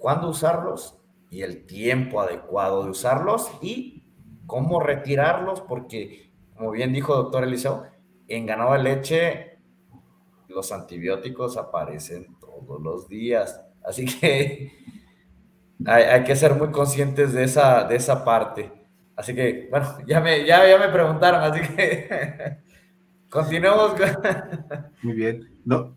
cuándo usarlos y el tiempo adecuado de usarlos y cómo retirarlos, porque, como bien dijo el doctor Eliseo, en ganado de leche los antibióticos aparecen todos los días. Así que hay, que ser muy conscientes de esa, de esa parte. Así que, bueno, ya me, ya, ya me preguntaron, así que continuemos. Muy bien. No,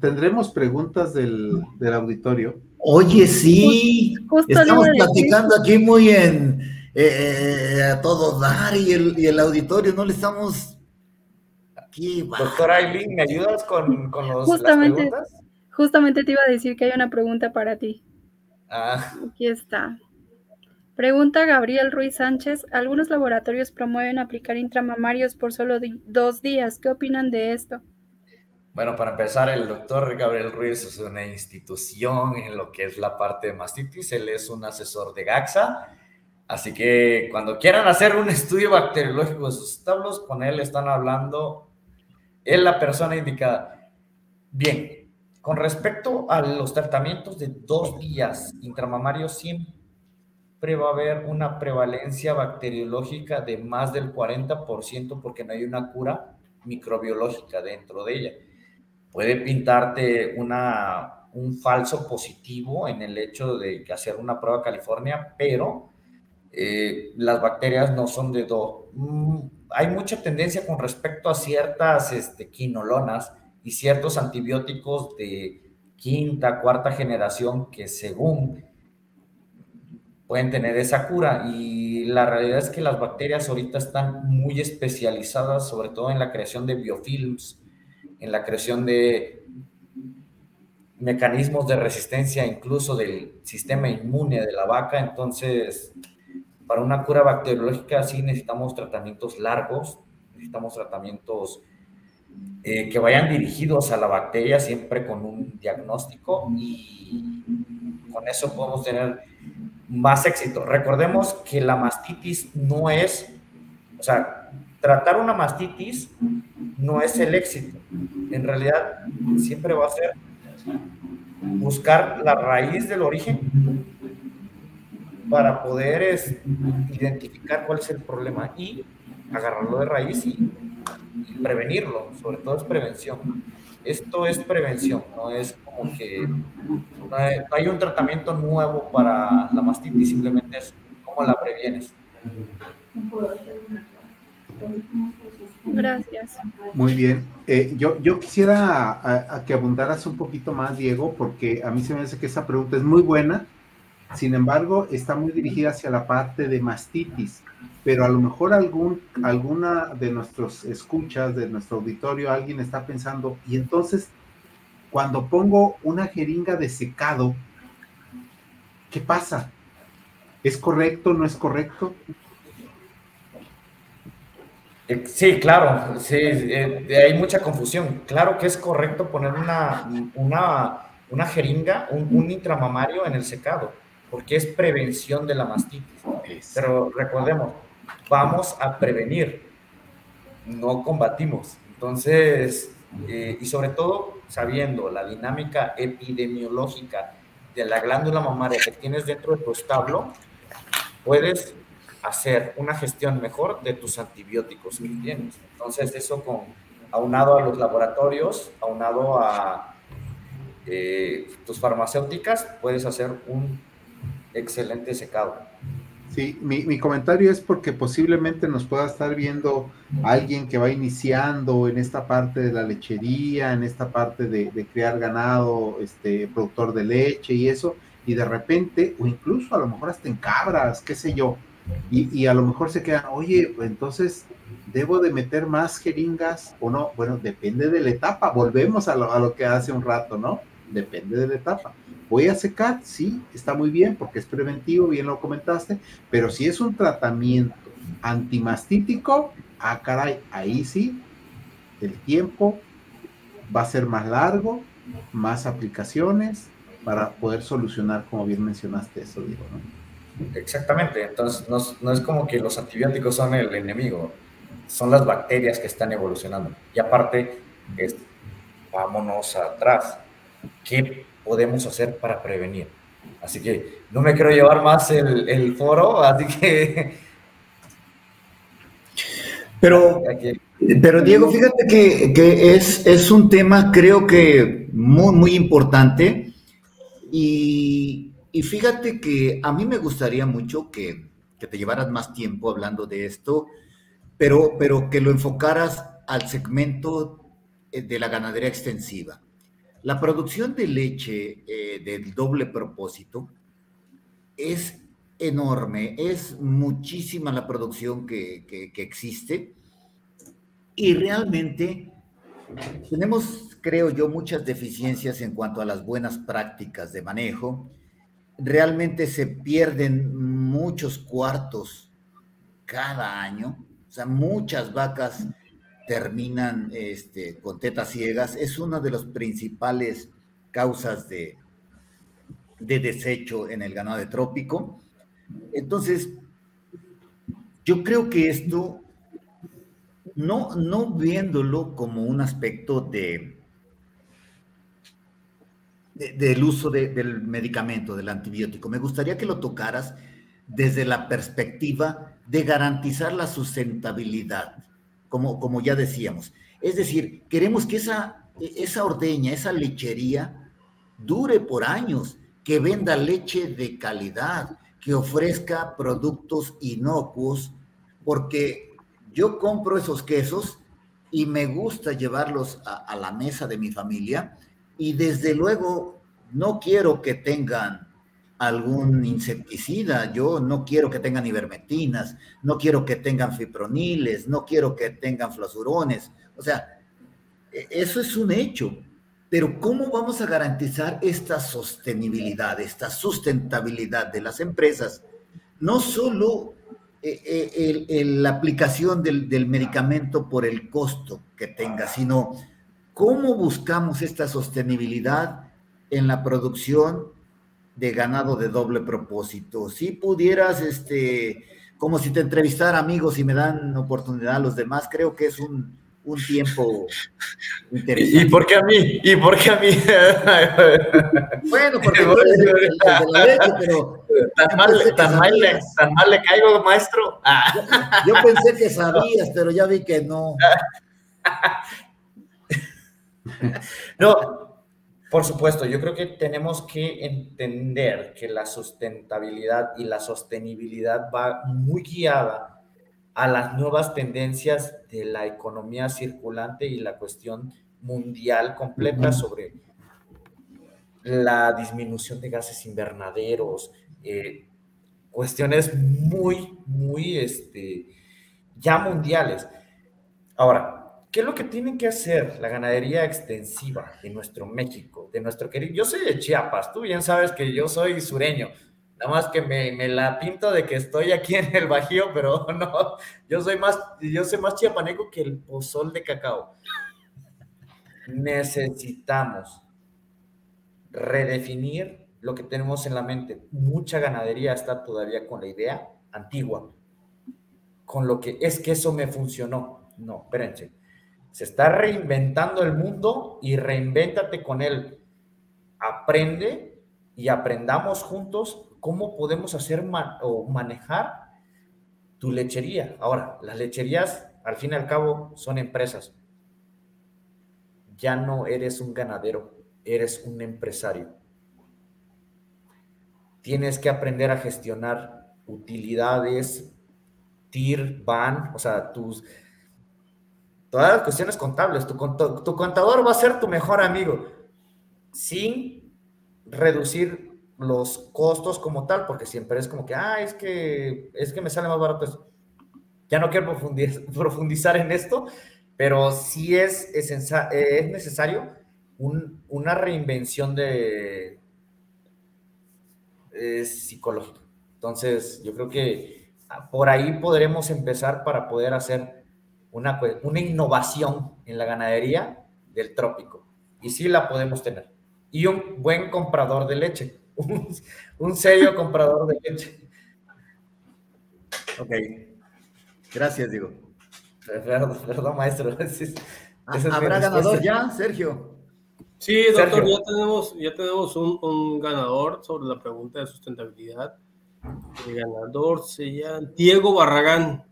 ¿Tendremos preguntas del, del auditorio? Oye, sí. Estamos platicando aquí muy en, eh, a todo dar y el, y el auditorio no le estamos aquí. Doctora Aileen, ¿me ayudas con, con los, justamente, las preguntas? Justamente te iba a decir que hay una pregunta para ti. Ah. Aquí está. Pregunta Gabriel Ruiz Sánchez. Algunos laboratorios promueven aplicar intramamarios por solo dos días. ¿Qué opinan de esto? Bueno, para empezar, el doctor Gabriel Ruiz es una institución en lo que es la parte de mastitis. Él es un asesor de GAXA. Así que cuando quieran hacer un estudio bacteriológico de sus establos, con él están hablando, es la persona indicada. Bien, con respecto a los tratamientos de dos días intramamarios, siempre va a haber una prevalencia bacteriológica de más del 40% porque no hay una cura microbiológica dentro de ella. Puede pintarte una, un falso positivo en el hecho de hacer una prueba California, pero eh, las bacterias no son de dos. Mm, hay mucha tendencia con respecto a ciertas este, quinolonas y ciertos antibióticos de quinta, cuarta generación que según pueden tener esa cura. Y la realidad es que las bacterias ahorita están muy especializadas, sobre todo en la creación de biofilms, en la creación de mecanismos de resistencia incluso del sistema inmune de la vaca. Entonces, para una cura bacteriológica sí necesitamos tratamientos largos, necesitamos tratamientos eh, que vayan dirigidos a la bacteria siempre con un diagnóstico y con eso podemos tener más éxito. Recordemos que la mastitis no es, o sea, tratar una mastitis no es el éxito. En realidad, siempre va a ser buscar la raíz del origen para poder identificar cuál es el problema y agarrarlo de raíz y, prevenirlo. Sobre todo es prevención. Esto es prevención, no es como que no hay, un tratamiento nuevo para la mastitis, simplemente es cómo la previenes. Gracias. Muy bien. Eh, yo, yo quisiera que abundaras un poquito más, Diego, porque a mí se me hace que esa pregunta es muy buena. Sin embargo, está muy dirigida hacia la parte de mastitis, pero a lo mejor algún, alguna de nuestros escuchas, de nuestro auditorio, alguien está pensando, y entonces, cuando pongo una jeringa de secado, ¿qué pasa? ¿Es correcto? ¿No es correcto? Eh, sí, claro, sí, eh, hay mucha confusión. Claro que es correcto poner una, una, jeringa, un, intramamario en el secado, porque es prevención de la mastitis. Pero recordemos, vamos a prevenir, no combatimos. Entonces, eh, y sobre todo sabiendo la dinámica epidemiológica de la glándula mamaria que tienes dentro de tu establo, puedes hacer una gestión mejor de tus antibióticos que tienes. Entonces, eso con, aunado a los laboratorios, aunado a eh, tus farmacéuticas, puedes hacer un excelente secado. Sí, mi, comentario es porque posiblemente nos pueda estar viendo alguien que va iniciando en esta parte de la lechería, en esta parte de, de criar ganado, este, productor de leche y eso, y de repente, o incluso a lo mejor hasta en cabras, qué sé yo, y, a lo mejor se quedan, oye, pues entonces, ¿debo de meter más jeringas o no? Bueno, depende de la etapa, volvemos a lo, a lo que hace un rato, ¿no? Depende de la etapa. Voy a secar, sí, está muy bien porque es preventivo, bien lo comentaste, pero si es un tratamiento antimastítico, ah, caray, ahí sí, el tiempo va a ser más largo, más aplicaciones para poder solucionar, como bien mencionaste eso, digo, ¿no? Exactamente, entonces no, es como que los antibióticos son el enemigo, son las bacterias que están evolucionando. Y aparte, es, vámonos atrás. ¿Qué podemos hacer para prevenir? Así que no me quiero llevar más el, foro, así que... Pero, pero Diego, fíjate que, que es, es, un tema creo que muy, muy importante y, y fíjate que a mí me gustaría mucho que, te llevaras más tiempo hablando de esto, pero, pero que lo enfocaras al segmento eh, de la ganadería extensiva. La producción de leche eh, del doble propósito es enorme, es muchísima la producción que, que existe y realmente tenemos, creo yo, muchas deficiencias en cuanto a las buenas prácticas de manejo. Realmente se pierden muchos cuartos cada año, o sea, muchas vacas terminan este, con tetas ciegas. Es una de las principales causas de, de desecho en el ganado de trópico. Entonces, yo creo que esto no, no viéndolo como un aspecto de, del uso del medicamento, del antibiótico. Me gustaría que lo tocaras desde la perspectiva de garantizar la sustentabilidad, como, como ya decíamos. Es decir, queremos que esa, esa ordeña, esa lechería, dure por años, que venda leche de calidad, que ofrezca productos inocuos, porque yo compro esos quesos y me gusta llevarlos a, la mesa de mi familia y desde luego no quiero que tengan algún insecticida, yo no quiero que tengan ivermectinas, no quiero que tengan fiproniles, no quiero que tengan flasurones, o sea, e, eso es un hecho. Pero ¿cómo vamos a garantizar esta sostenibilidad, esta sustentabilidad de las empresas? No solo eh, eh, la aplicación del, medicamento por el costo que tenga, sino cómo buscamos esta sostenibilidad en la producción de ganado de doble propósito. Si pudieras, este, como si te entrevistara amigos y me dan oportunidad a los demás, creo que es un, un tiempo interesante. ¿Y por qué a mí? ¿Y por qué a mí? bueno, porque eres de, la leche, pero... ¿Tan mal, tan, mal le, ¿Tan mal le caigo, maestro? Yo, pensé que sabías, pero ya vi que no. no, por supuesto, yo creo que tenemos que entender que la sustentabilidad y la sostenibilidad va muy guiada a las nuevas tendencias de la economía circulante y la cuestión mundial completa sobre la disminución de gases invernaderos, eh, cuestiones muy, muy, este, ya mundiales. Ahora, ¿qué es lo que tiene que hacer la ganadería extensiva de nuestro México, de nuestro querido? Yo soy de Chiapas, tú bien sabes que yo soy sureño, Nada más que me, la pinto de que estoy aquí en el Bajío, pero no, yo soy más, yo soy más chiapaneco que el pozol de cacao. Necesitamos redefinir lo que tenemos en la mente. Mucha ganadería está todavía con la idea antigua, con lo que es que eso me funcionó. No, espérense. Se está reinventando el mundo y reinvéntate con él. Aprende y aprendamos juntos cómo podemos hacer o manejar tu lechería. Ahora, las lecherías, al fin y al cabo, son empresas. Ya no eres un ganadero, eres un empresario. Tienes que aprender a gestionar utilidades, TIR, BAN, o sea, tus, todas las cuestiones contables. Tu, tu contador va a ser tu mejor amigo, sin reducir los costos como tal, porque siempre es como que, ah, es que, es que me sale más barato Ya no quiero profundizar en esto, pero sí es, es, es necesario una reinvención de psicológica. Entonces, yo creo que por ahí podremos empezar para poder hacer una, una innovación en la ganadería del trópico. Y sí la podemos tener. Y un buen comprador de leche un, sello comprador de leche. Ok. Gracias, Diego. Perdón, maestro. Ah, ¿Habrá ganador ya, Sergio? Sí, doctor, ya tenemos, ya tenemos un, ganador sobre la pregunta de sustentabilidad. El ganador se llama Diego Barragán.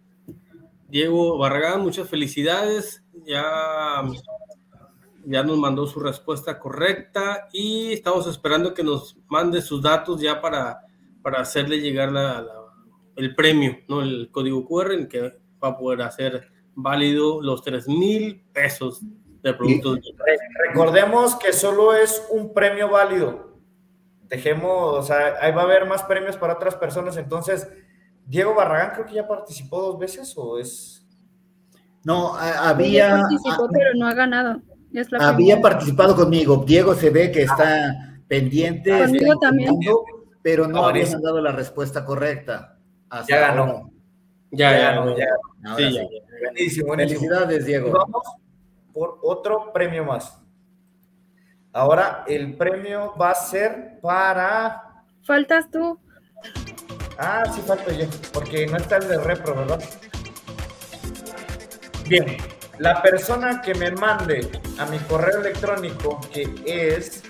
Diego Barragán, muchas felicidades. Ya ya nos mandó su respuesta correcta y estamos esperando que nos mande sus datos ya para, para hacerle llegar la, el premio, ¿no? el código QR en que va a poder hacer válido los 3 mil pesos de productos. Recordemos que solo es un premio válido tejemos, o sea, ahí va a haber más premios para otras personas. Entonces, Diego Barragán creo que ya participó dos veces o es... No, había... participó, pero no ha ganado. había participado conmigo. Diego se ve que está pendiente. Conmigo también. Pero no había dado la respuesta correcta. ya ganó. Ya, ya, ganó, ya. Sí, ya. Buenísimo, Felicidades, Diego. Vamos por otro premio más. Ahora el premio va a ser para. Faltas tú. Ah, sí, falto yo, porque no está el de repro, ¿verdad? Bien, la persona que me mande a mi correo electrónico, que es.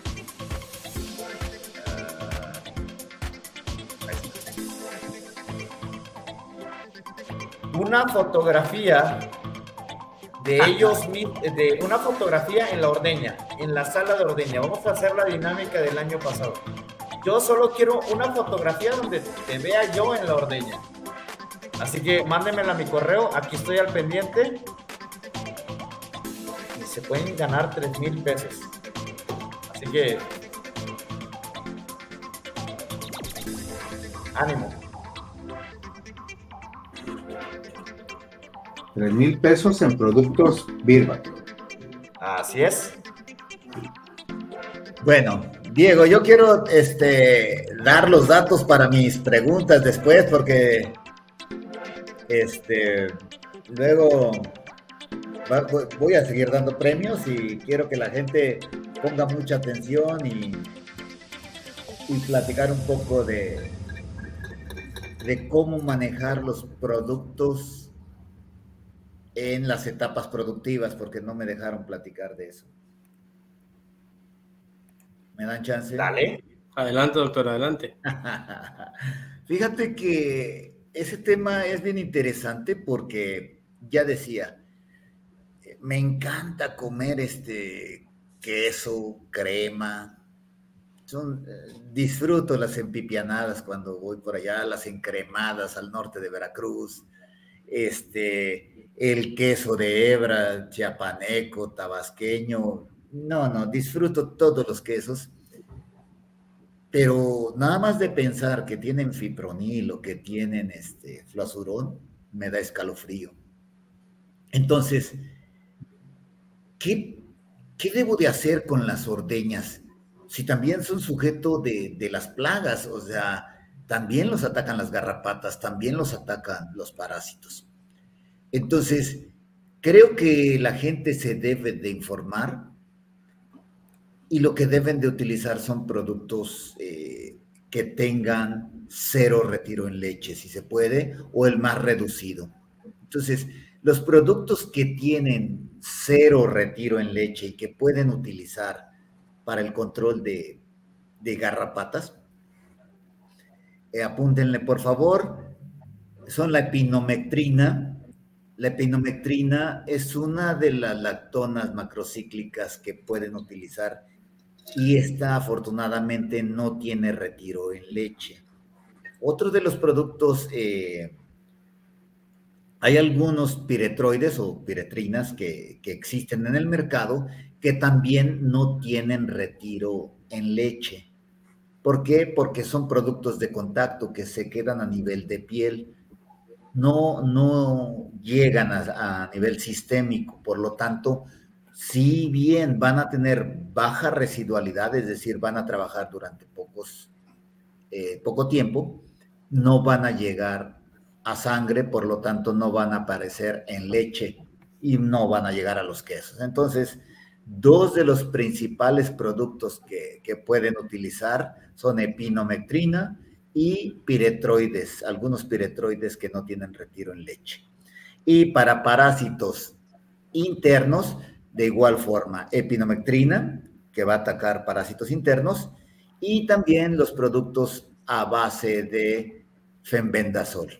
Una fotografía de ellos, de una fotografía en la ordeña, en la sala de ordeña. Vamos a hacer la dinámica del año pasado. Yo solo quiero una fotografía donde te vea yo en la ordeña. Así que mándenmela a mi correo, aquí estoy al pendiente. Y se pueden ganar 3 mil pesos. Así que... Ánimo. 3 mil pesos en productos Birback. Así es. Bueno, Diego, yo quiero este, dar los datos para mis preguntas después porque este, luego voy a seguir dando premios y quiero que la gente ponga mucha atención y, platicar un poco de cómo manejar los productos en las etapas productivas, porque no me dejaron platicar de eso. ¿Me dan chance? Dale. Adelante, doctor, adelante. Fíjate que ese tema es bien interesante porque ya decía, me encanta comer este queso, crema. Son, eh, disfruto las empipianadas cuando voy por allá, las encremadas al norte de Veracruz. Este, el queso de hebra, chiapaneco, tabasqueño. No, no, disfruto todos los quesos. Pero nada más de pensar que tienen fipronil o que tienen este flasurón, me da escalofrío. Entonces, ¿qué, ¿qué, debo de hacer con las ordeñas? Si también son sujeto de, de las plagas, o sea, también los atacan las garrapatas, también los atacan los parásitos. Entonces, creo que la gente se debe de informar y lo que deben de utilizar son productos eh, que tengan cero retiro en leche, si se puede, o el más reducido. Entonces, los productos que tienen cero retiro en leche y que pueden utilizar para el control de, garrapatas, eh, apúntenle por favor, son la epinomectrina, la epinometrina es una de las lactonas macrocíclicas que pueden utilizar y esta afortunadamente no tiene retiro en leche. Otro de los productos, eh, hay algunos piretroides o piretrinas que, existen en el mercado que también no tienen retiro en leche. ¿Por qué? Porque son productos de contacto que se quedan a nivel de piel no, no llegan a, nivel sistémico, por lo tanto, si bien van a tener baja residualidad, es decir, van a trabajar durante pocos, eh, poco tiempo, no van a llegar a sangre, por lo tanto no van a aparecer en leche y no van a llegar a los quesos. Entonces, dos de los principales productos que, que pueden utilizar son epinometrina y piretroides, algunos piretroides que no tienen retiro en leche. Y para parásitos internos, de igual forma, epinometrina, que va a atacar parásitos internos, y también los productos a base de fenbendazol.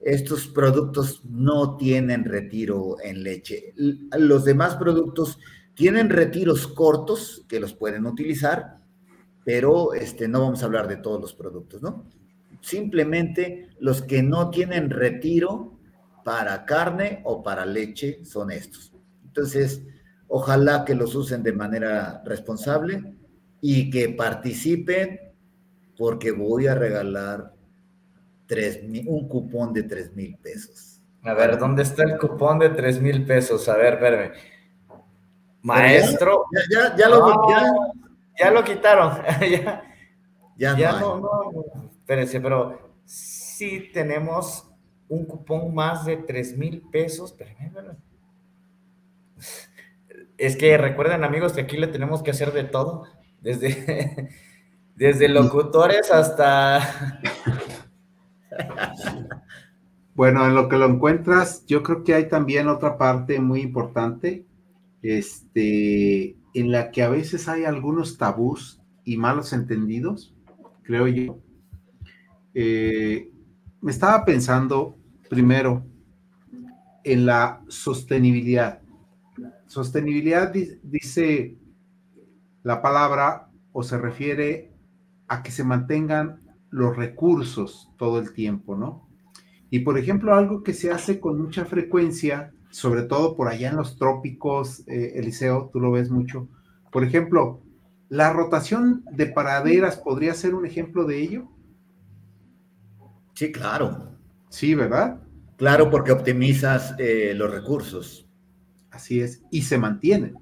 Estos productos no tienen retiro en leche. Los demás productos tienen retiros cortos que los pueden utilizar, pero este, no vamos a hablar de todos los productos, ¿no? Simplemente los que no tienen retiro para carne o para leche son estos. Entonces, ojalá que los usen de manera responsable y que participen porque voy a regalar tres, un cupón de tres mil pesos. A ver, ¿dónde está el cupón de tres mil pesos? A ver, espérame. Maestro. Ya, ya, lo, ya, lo quitaron. ya, ya, no, no, Espérense, pero sí tenemos un cupón más de tres mil pesos. Espérame, Es que recuerden, amigos, que aquí le tenemos que hacer de todo. Desde, desde locutores hasta bueno, en lo que lo encuentras, yo creo que hay también otra parte muy importante, este, en la que a veces hay algunos tabús y malos entendidos, creo yo. Eh, me estaba pensando primero en la sostenibilidad. Sostenibilidad dice la palabra o se refiere a que se mantengan los recursos todo el tiempo, ¿no? Y por ejemplo, algo que se hace con mucha frecuencia, sobre todo por allá en los trópicos, eh, Eliseo, tú lo ves mucho. Por ejemplo, la rotación de paraderas podría ser un ejemplo de ello. Sí, claro. Sí, ¿verdad? Claro, porque optimizas eh, los recursos. Así es, y se mantienen.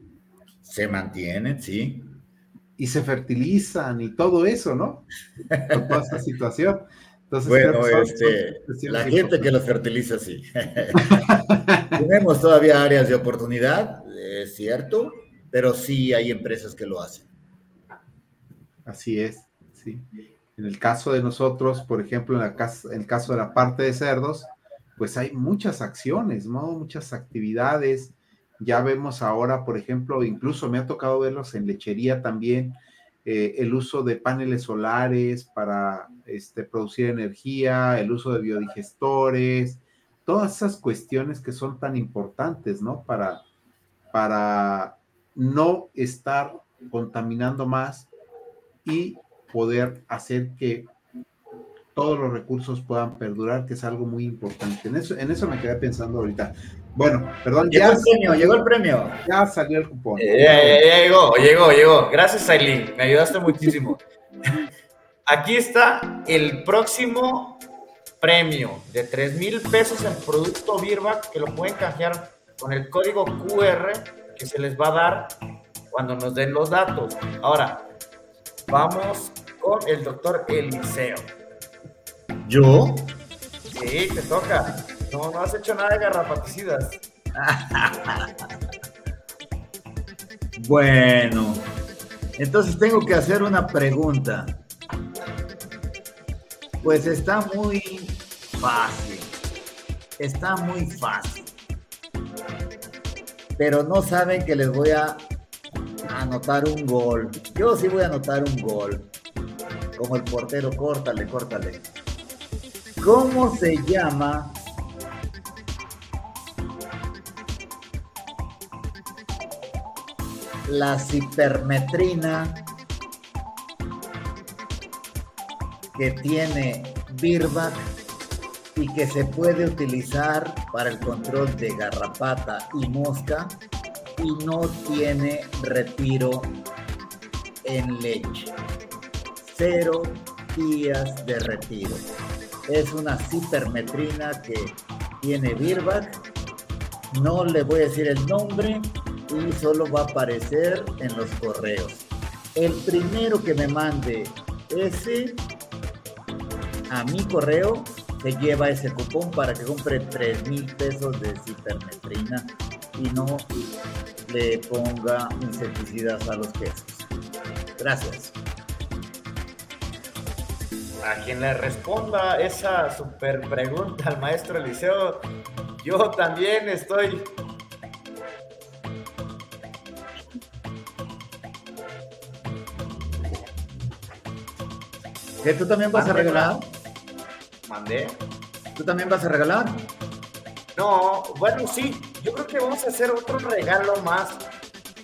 Se mantienen, sí y se fertilizan y todo eso, ¿no? Con toda esta situación. Entonces, bueno, este, la gente que los fertiliza, sí. Tenemos todavía áreas de oportunidad, es cierto, pero sí hay empresas que lo hacen. Así es, sí. En el caso de nosotros, por ejemplo, en, en el caso de la parte de cerdos, pues hay muchas acciones, ¿no? Muchas actividades, ya vemos ahora, por ejemplo, incluso me ha tocado verlos en lechería también, eh, el uso de paneles solares para este, producir energía, el uso de biodigestores, todas esas cuestiones que son tan importantes, ¿no? Para, para no estar contaminando más y poder hacer que todos los recursos puedan perdurar, que es algo muy importante. En eso, en eso me quedé pensando ahorita. Bueno, perdón, llegó el premio, llegó el premio. Ya salió el cupón. Eh, ya, llegó, llegó, llegó. Gracias, Aileen, me ayudaste muchísimo. Aquí está el próximo premio de 3 mil pesos en producto Birba que lo pueden canjear con el código QR que se les va a dar cuando nos den los datos. Ahora, vamos con el doctor Eliseo. ¿Yo? Sí, te toca. No, no has hecho nada de garrapaticidas. bueno, entonces tengo que hacer una pregunta. Pues está muy fácil. Está muy fácil. Pero no saben que les voy a anotar un gol. Yo sí voy a anotar un gol. Como el portero, córtale, córtale. ¿Cómo se llama la cipermetrina que tiene Birback y que se puede utilizar para el control de garrapata y mosca y no tiene retiro en leche. Cero días de retiro. Es una cipermetrina que tiene Birback. No le voy a decir el nombre, y solo va a aparecer en los correos. El primero que me mande ese a mi correo se lleva ese cupón para que compre 3 mil pesos de cipermetrina y no le ponga insecticidas a los quesos. Gracias. A quien le responda esa super pregunta al maestro Eliseo, yo también estoy ¿Qué tú también vas a regalar? ¿Mandé? ¿Tú también vas a regalar? No, bueno, sí. Yo creo que vamos a hacer otro regalo más.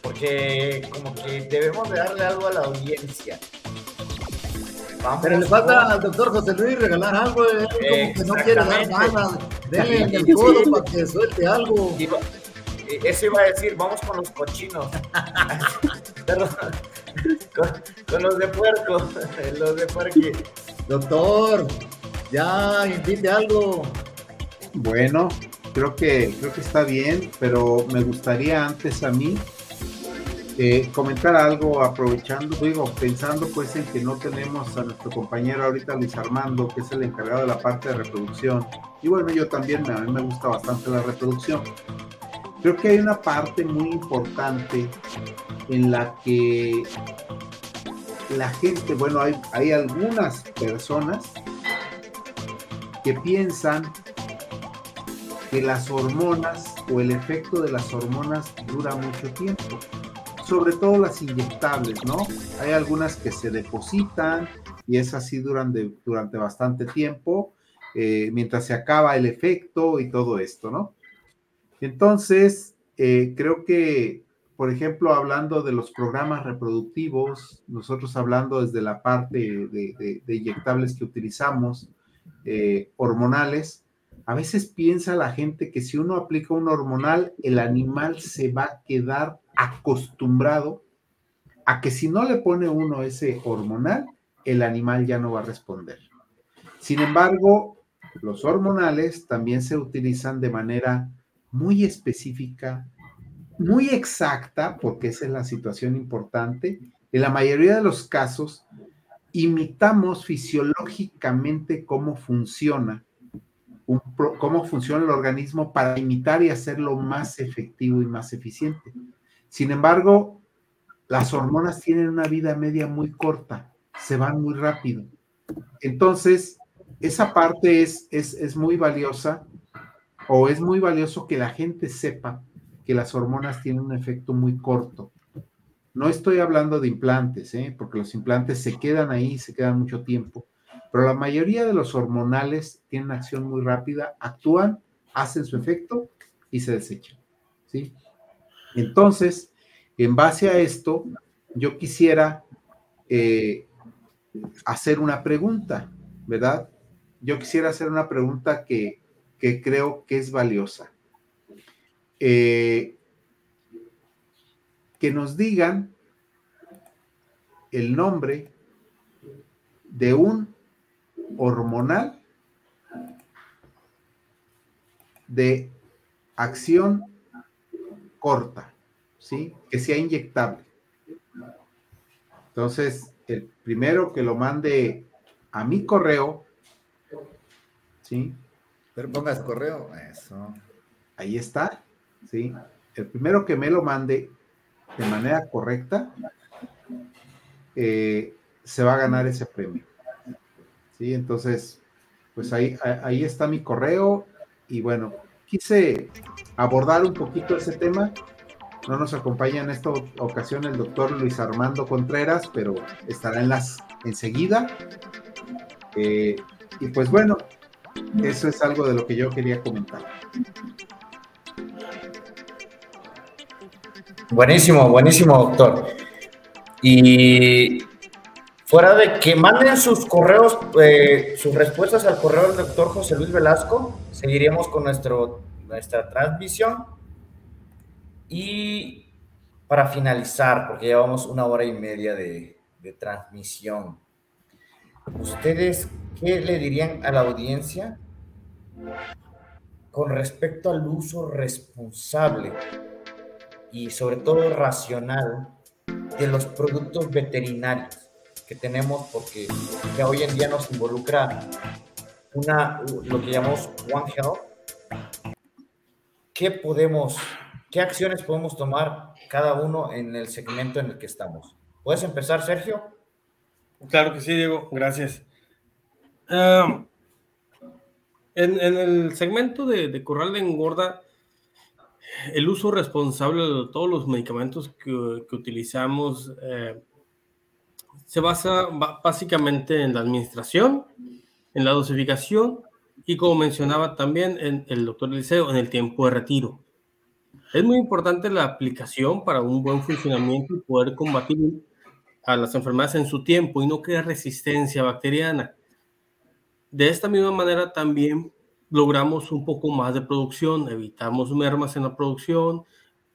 Porque como que debemos de darle algo a la audiencia. Pero le falta al doctor José Luis regalar algo, él como que no quiere dar nada. Denle en el codo para que suelte algo. eso iba a decir, vamos con los cochinos. Perdón. Con, los de puerco, los de parque. Doctor, ya invite algo. Bueno, creo que creo que está bien, pero me gustaría antes a mí eh, comentar algo aprovechando, digo, pensando pues en que no tenemos a nuestro compañero ahorita Luis Armando, que es el encargado de la parte de reproducción. Y bueno, yo también, a mí me gusta bastante la reproducción. Creo que hay una parte muy importante en la que la gente, bueno, hay, hay algunas personas que piensan que las hormonas o el efecto de las hormonas dura mucho tiempo sobre todo las inyectables, ¿no? Hay algunas que se depositan y es así durante, durante bastante tiempo, eh, mientras se acaba el efecto y todo esto, ¿no? Entonces, eh, creo que, por ejemplo, hablando de los programas reproductivos, nosotros hablando desde la parte de, inyectables que utilizamos, eh, hormonales, a veces piensa la gente que si uno aplica un hormonal, el animal se va a quedar acostumbrado a que si no le pone uno ese hormonal, el animal ya no va a responder. Sin embargo, los hormonales también se utilizan de manera muy específica, muy exacta, porque esa es la situación importante. En la mayoría de los casos, imitamos fisiológicamente cómo funciona, cómo funciona el organismo para imitar y hacerlo más efectivo y más eficiente. Sin embargo, las hormonas tienen una vida media muy corta, se van muy rápido. Entonces, esa parte es, es, muy valiosa o es muy valioso que la gente sepa que las hormonas tienen un efecto muy corto. No estoy hablando de implantes, ¿eh? porque los implantes se quedan ahí, se quedan mucho tiempo, pero la mayoría de los hormonales tienen acción muy rápida, actúan, hacen su efecto y se desechan. ¿sí? Entonces, en base a esto, yo quisiera eh, hacer una pregunta, ¿verdad? Yo quisiera hacer una pregunta que, creo que es valiosa. Eh, que nos digan el nombre de un hormonal de acción corta, ¿sí? Que sea inyectable. Entonces, el primero que lo mande a mi correo, ¿sí? Pero pongas correo, eso. Ahí está, ¿sí? El primero que me lo mande de manera correcta, eh, se va a ganar ese premio. ¿Sí? Entonces, pues ahí, ahí está mi correo y bueno, quise abordar un poquito ese tema. No nos acompaña en esta ocasión el doctor Luis Armando Contreras, pero estará en las enseguida. Eh, y pues bueno, eso es algo de lo que yo quería comentar. Buenísimo, buenísimo, doctor. Y fuera de que manden sus correos, eh, sus respuestas al correo del doctor José Luis Velasco, seguiremos con nuestro, nuestra transmisión. Y para finalizar, porque llevamos una hora y media de, de transmisión, ¿ustedes qué le dirían a la audiencia con respecto al uso responsable y sobre todo racional de los productos veterinarios? que tenemos porque ya hoy en día nos involucra una, lo que llamamos One Health. ¿Qué podemos, qué acciones podemos tomar cada uno en el segmento en el que estamos? ¿Puedes empezar, Sergio? Claro que sí, Diego, gracias. en, el segmento de, corral de engorda, el uso responsable de todos los medicamentos que, utilizamos eh, se basa básicamente en la administración, en la dosificación y como mencionaba también el doctor Eliseo, en el tiempo de retiro. Es muy importante la aplicación para un buen funcionamiento y poder combatir a las enfermedades en su tiempo y no crear resistencia bacteriana. De esta misma manera también logramos un poco más de producción, evitamos mermas en la producción,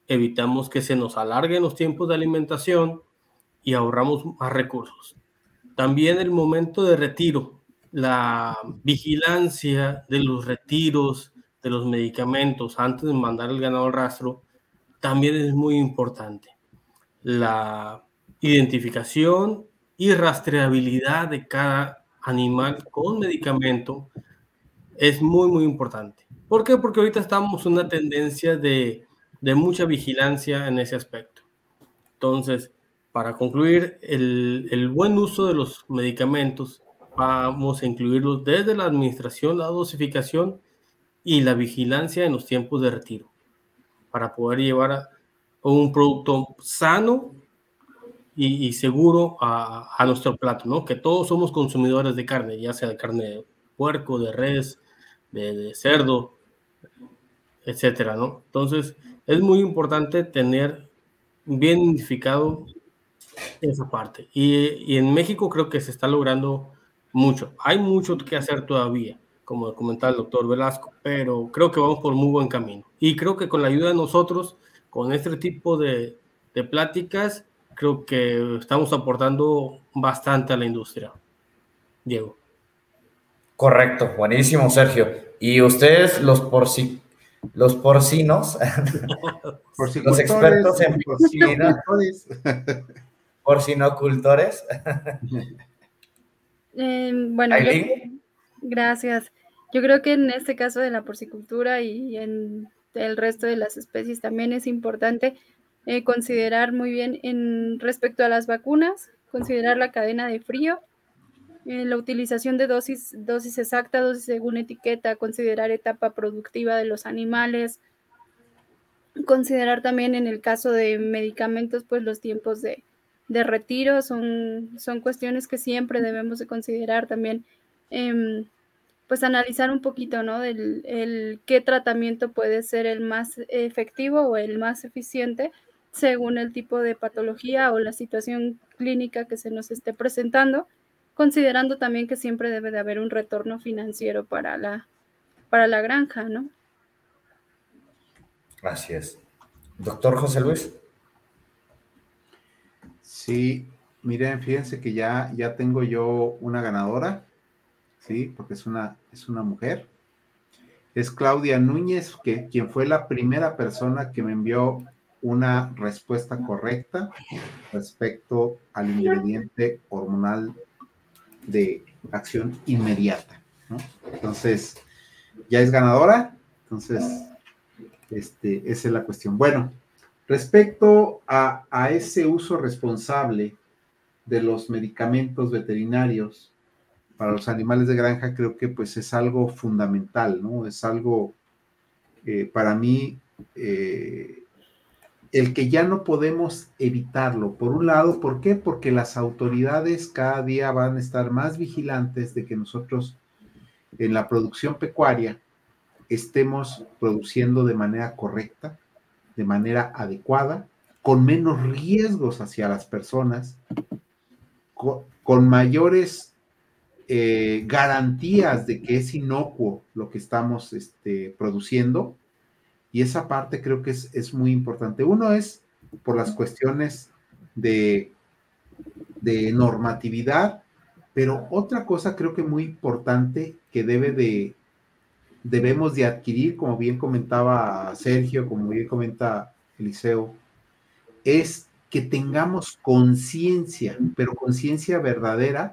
evitamos que se nos alarguen los tiempos de alimentación y ahorramos más recursos. También el momento de retiro, la vigilancia de los retiros de los medicamentos antes de mandar el ganado al rastro también es muy importante. La identificación y rastreabilidad de cada animal con medicamento es muy, muy importante. ¿Por qué? Porque ahorita estamos en una tendencia de, de mucha vigilancia en ese aspecto. Entonces, para concluir, el, el, buen uso de los medicamentos, vamos a incluirlos desde la administración, la dosificación y la vigilancia en los tiempos de retiro, para poder llevar un producto sano y, seguro a, a, nuestro plato, ¿no? Que todos somos consumidores de carne, ya sea de carne de puerco, de res, de, cerdo, etcétera, ¿no? Entonces, es muy importante tener bien identificado esa parte. Y, y, en México creo que se está logrando mucho. Hay mucho que hacer todavía, como comentaba el doctor Velasco, pero creo que vamos por muy buen camino. Y creo que con la ayuda de nosotros, con este tipo de, de pláticas, creo que estamos aportando bastante a la industria. Diego. Correcto, buenísimo, Sergio. Y ustedes, los por si, los porcinos, los expertos en porcina, porcinocultores. Eh, bueno, gracias. Yo creo que en este caso de la porcicultura y en el resto de las especies también es importante eh, considerar muy bien en respecto a las vacunas, considerar la cadena de frío, eh, la utilización de dosis, dosis exacta, dosis según etiqueta, considerar etapa productiva de los animales, considerar también en el caso de medicamentos, pues los tiempos de, de retiro son, son cuestiones que siempre debemos de considerar también. Eh, pues analizar un poquito, ¿no? El, qué tratamiento puede ser el más efectivo o el más eficiente según el tipo de patología o la situación clínica que se nos esté presentando, considerando también que siempre debe de haber un retorno financiero para la, para la granja, ¿no? Así es. Doctor José Luis. Sí, miren, fíjense que ya, ya tengo yo una ganadora, sí, porque es una, es una mujer. Es Claudia Núñez, que, quien fue la primera persona que me envió una respuesta correcta respecto al ingrediente hormonal de acción inmediata. Entonces, ya es ganadora. Entonces, este, esa es la cuestión. Bueno, respecto a, a ese uso responsable de los medicamentos veterinarios para los animales de granja, creo que pues es algo fundamental, ¿no? Es algo, eh, para mí, eh, el que ya no podemos evitarlo. Por un lado, ¿por qué? Porque las autoridades cada día van a estar más vigilantes de que nosotros en la producción pecuaria estemos produciendo de manera correcta, de manera adecuada, con menos riesgos hacia las personas, con, mayores eh, garantías de que es inocuo lo que estamos este, produciendo y esa parte creo que es, muy importante. Uno es por las cuestiones de, normatividad, pero otra cosa creo que muy importante que debe de, debemos de adquirir, como bien comentaba Sergio, como bien comenta Eliseo, es que tengamos conciencia, pero conciencia verdadera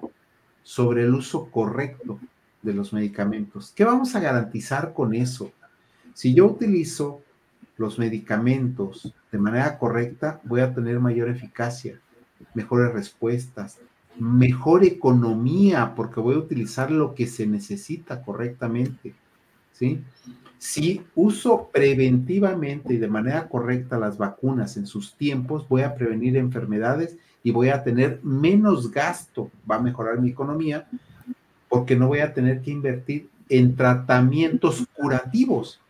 sobre el uso correcto de los medicamentos. ¿Qué vamos a garantizar con eso? Si yo utilizo los medicamentos de manera correcta, voy a tener mayor eficacia, mejores respuestas, mejor economía, porque voy a utilizar lo que se necesita correctamente. ¿sí? Si uso preventivamente y de manera correcta las vacunas en sus tiempos, voy a prevenir enfermedades y voy a tener menos gasto, va a mejorar mi economía, porque no voy a tener que invertir en tratamientos curativos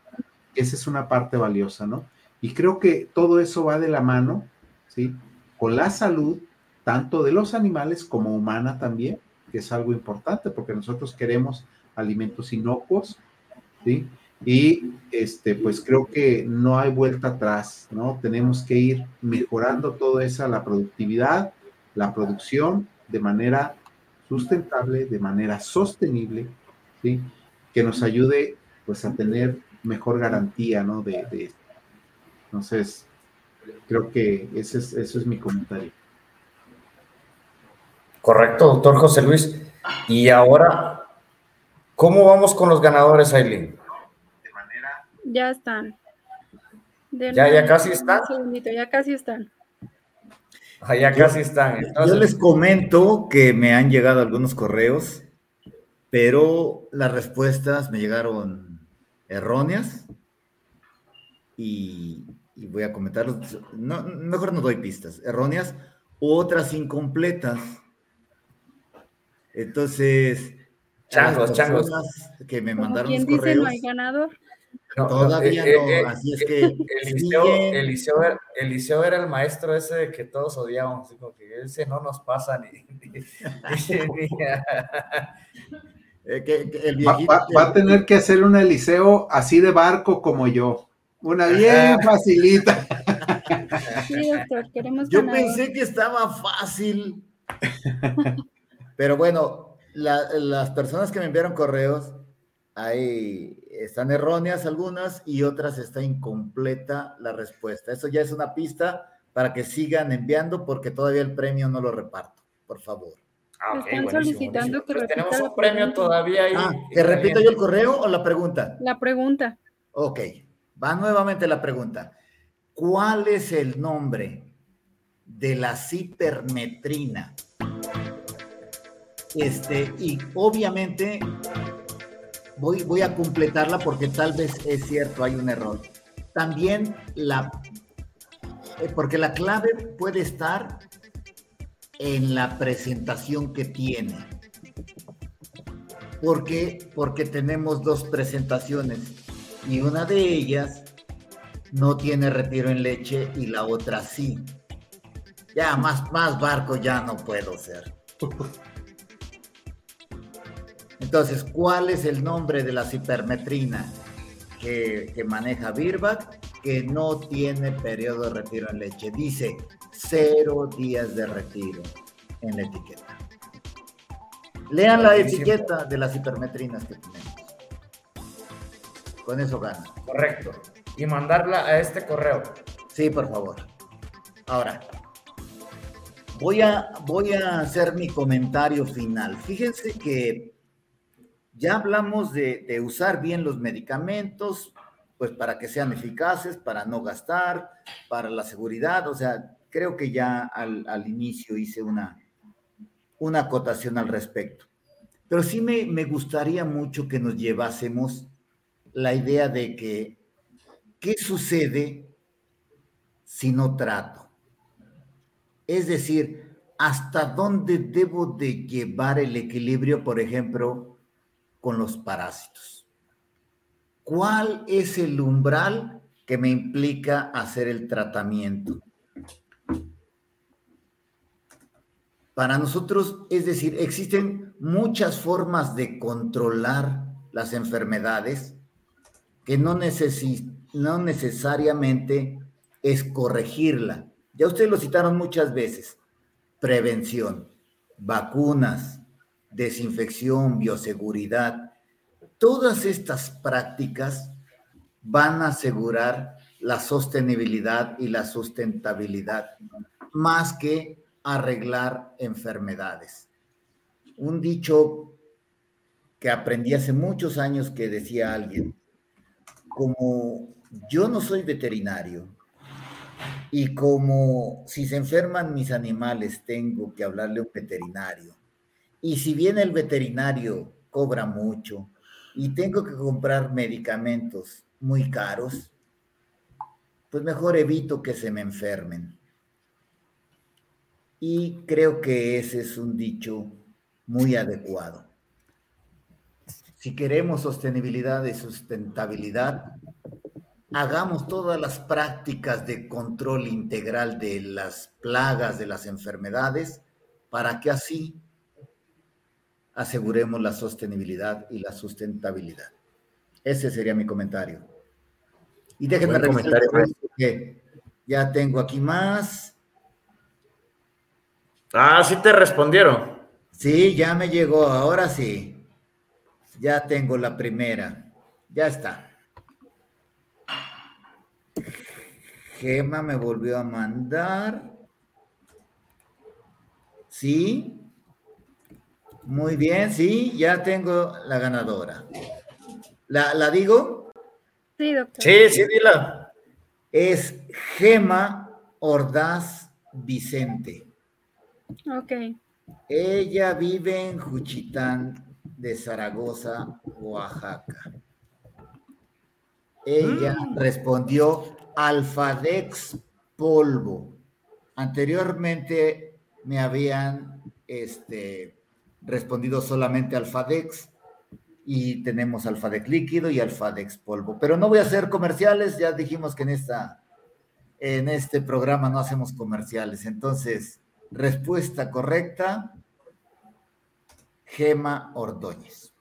esa es una parte valiosa, ¿no? Y creo que todo eso va de la mano, ¿sí? Con la salud, tanto de los animales como humana también, que es algo importante porque nosotros queremos alimentos inocuos, ¿sí? Y este, pues creo que no hay vuelta atrás, ¿no? Tenemos que ir mejorando todo eso, la productividad, la producción de manera sustentable, de manera sostenible, ¿sí? que nos ayude pues a tener mejor garantía, ¿no? De, de entonces, creo que ese es, eso es mi comentario. Correcto, doctor José Luis. Y ahora, ¿cómo vamos con los ganadores, Aileen? Ya están. ya, ya casi están. Un segundito, ya casi están. Ah, ya casi están. Yo les comento que me han llegado algunos correos, pero las respuestas me llegaron erróneas y, voy a comentarlos. No, mejor no doy pistas. Erróneas, otras incompletas. Entonces, changos, changos. Que me mandaron ¿Quién dice no hay ganador? Todavía eh, no, eh, así es que. Eliseo, era el maestro ese de que todos odiábamos, que ese no nos pasa ni. Eh, va, a tener que hacer un Eliseo así de barco como yo. Una bien facilita. Sí, doctor, queremos Yo pensé que estaba fácil. Pero bueno, las personas que me enviaron correos, ahí están erróneas algunas y otras está incompleta la respuesta. Eso ya es una pista para que sigan enviando porque todavía el premio no lo reparto, por favor. Ah, Están solicitando que pues tenemos un premio todavía ahí. Ah, ¿Que repita yo el correo o la pregunta? La pregunta. Ok, va nuevamente la pregunta. ¿Cuál es el nombre de la cipermetrina? Este, y obviamente voy, voy a completarla porque tal vez es cierto, hay un error. También la, eh, porque la clave puede estar en la presentación que tiene. ¿Por qué? Porque tenemos dos presentaciones y una de ellas no tiene retiro en leche y la otra sí. Ya, más, más barco ya no puedo ser. Entonces, ¿cuál es el nombre de la cipermetrina que, maneja Birback que no tiene periodo de retiro en leche? Dice cero días de retiro en la etiqueta. Lean la etiqueta de las hipermetrinas que tenemos. Con eso gana. Correcto. Y mandarla a este correo. Sí, por favor. Ahora, voy a, voy a hacer mi comentario final. Fíjense que ya hablamos de, de usar bien los medicamentos, pues para que sean eficaces, para no gastar, para la seguridad, o sea, creo que ya al, inicio hice una, una acotación al respecto. Pero sí me, me gustaría mucho que nos llevásemos la idea de que, ¿qué sucede si no trato? Es decir, ¿hasta dónde debo de llevar el equilibrio, por ejemplo, con los parásitos? ¿Cuál es el umbral que me implica hacer el tratamiento? Para nosotros, es decir, existen muchas formas de controlar las enfermedades que no, no necesariamente es corregirla. Ya ustedes lo citaron muchas veces. Prevención, vacunas, desinfección, bioseguridad. Todas estas prácticas van a asegurar la sostenibilidad y la sustentabilidad, más que arreglar enfermedades. Un dicho que aprendí hace muchos años que decía alguien, como yo no soy veterinario y como si se enferman mis animales tengo que hablarle a un veterinario y si bien el veterinario cobra mucho y tengo que comprar medicamentos muy caros, pues mejor evito que se me enfermen. Y creo que ese es un dicho muy adecuado. Si queremos sostenibilidad y sustentabilidad, hagamos todas las prácticas de control integral de las plagas, de las enfermedades, para que así aseguremos la sostenibilidad y la sustentabilidad. Ese sería mi comentario. Y déjenme revisar que ya tengo aquí más. Ah, sí te respondieron. Sí, ya me llegó, ahora sí. Ya tengo la primera. Ya está. Gema me volvió a mandar. Sí. Muy bien, sí, ya tengo la ganadora. ¿La, la digo? Sí, doctor. Sí, sí, dila. Es Gema Ordaz Vicente. Ok. Ella vive en Juchitán de Zaragoza, Oaxaca. Ella mm. respondió Alfadex polvo. Anteriormente me habían este, respondido solamente Alfadex y tenemos Alfadex líquido y Alfadex polvo. Pero no voy a hacer comerciales, ya dijimos que en, esta, en este programa no hacemos comerciales. Entonces, respuesta correcta, Gema Ordóñez.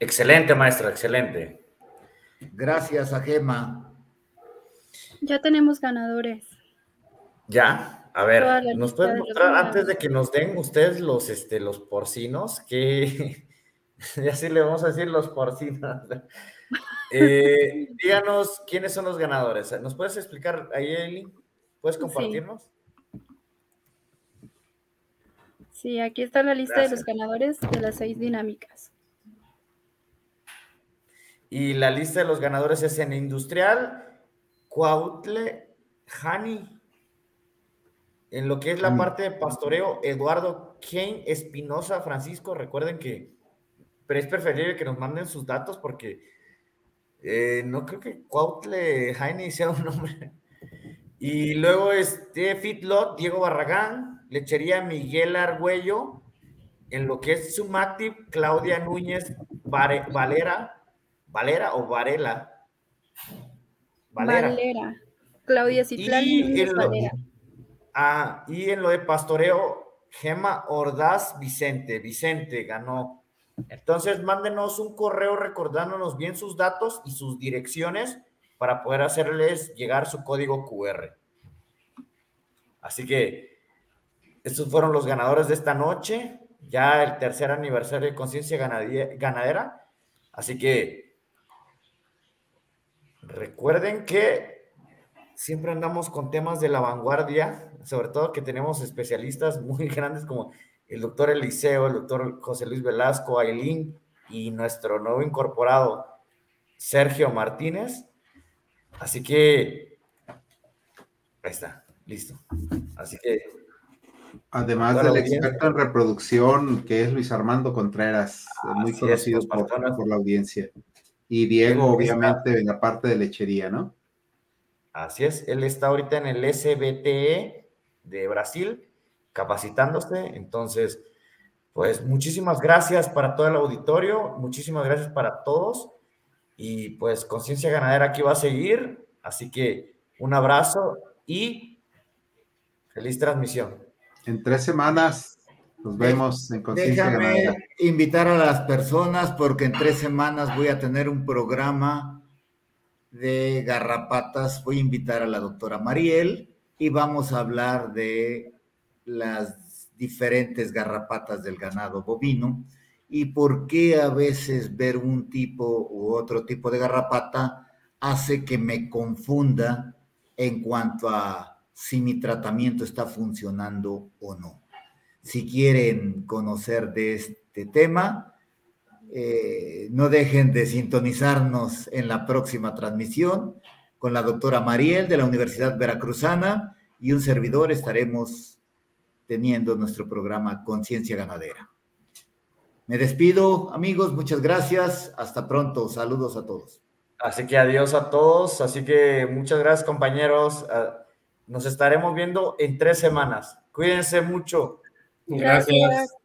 Excelente, maestra, excelente. Gracias a Gema. Ya tenemos ganadores. ¿Ya? A ver, ¿nos pueden mostrar antes de que nos den ustedes los, este, los porcinos? Que ya sí le vamos a decir los porcinos. Eh, díganos quiénes son los ganadores. ¿Nos puedes explicar ahí, Eli? ¿Puedes compartirnos? Sí. aquí está la lista de los ganadores de las seis dinámicas. Y la lista de los ganadores es en Industrial, Cuautle, Hani. En lo que es la parte de pastoreo, Eduardo Kane Espinosa Francisco, recuerden que pero es preferible que nos manden sus datos porque eh, no creo que Cuautle Jaime sea un nombre. Y luego este Fitlot, Diego Barragán, Lechería Miguel Argüello, en lo que es Sumativ, Claudia Núñez Valera, Valera o Varela. Valera. Valera. Claudia Citlán Núñez Valera. Ah, y en lo de pastoreo, Gema Ordaz Vicente. Vicente ganó. Entonces, mándenos un correo recordándonos bien sus datos y sus direcciones para poder hacerles llegar su código QR. Así que estos fueron los ganadores de esta noche, ya el tercer aniversario de Conciencia Ganadera. Así que recuerden que siempre andamos con temas de la vanguardia, sobre todo que tenemos especialistas muy grandes como el doctor Eliseo, el doctor José Luis Velasco, Ailín y nuestro nuevo incorporado Sergio Martínez. Así que ahí está, listo. Así que Además del experto en reproducción, que es Luis Armando Contreras, muy conocido por, por, la audiencia. Y Diego, obviamente, en la parte de lechería, ¿no? Así es, él está ahorita en el SBTE de Brasil capacitándose. Entonces, pues muchísimas gracias para todo el auditorio, muchísimas gracias para todos. Y pues Conciencia Ganadera aquí va a seguir. Así que un abrazo y feliz transmisión. En tres semanas nos vemos en Conciencia Ganadera. invitar a las personas porque en tres semanas voy a tener un programa de garrapatas, voy a invitar a la doctora Mariel y vamos a hablar de las diferentes garrapatas del ganado bovino y por qué a veces ver un tipo u otro tipo de garrapata hace que me confunda en cuanto a si mi tratamiento está funcionando o no. Si quieren conocer de este tema, eh, no dejen de sintonizarnos en la próxima transmisión con la doctora Mariel de la Universidad Veracruzana y un servidor estaremos teniendo nuestro programa Conciencia Ganadera. Me despido, amigos, muchas gracias. Hasta pronto. Saludos a todos. Así que adiós a todos. Así que muchas gracias, compañeros. Ah, nos estaremos viendo en tres semanas. Cuídense mucho. Gracias. Gracias.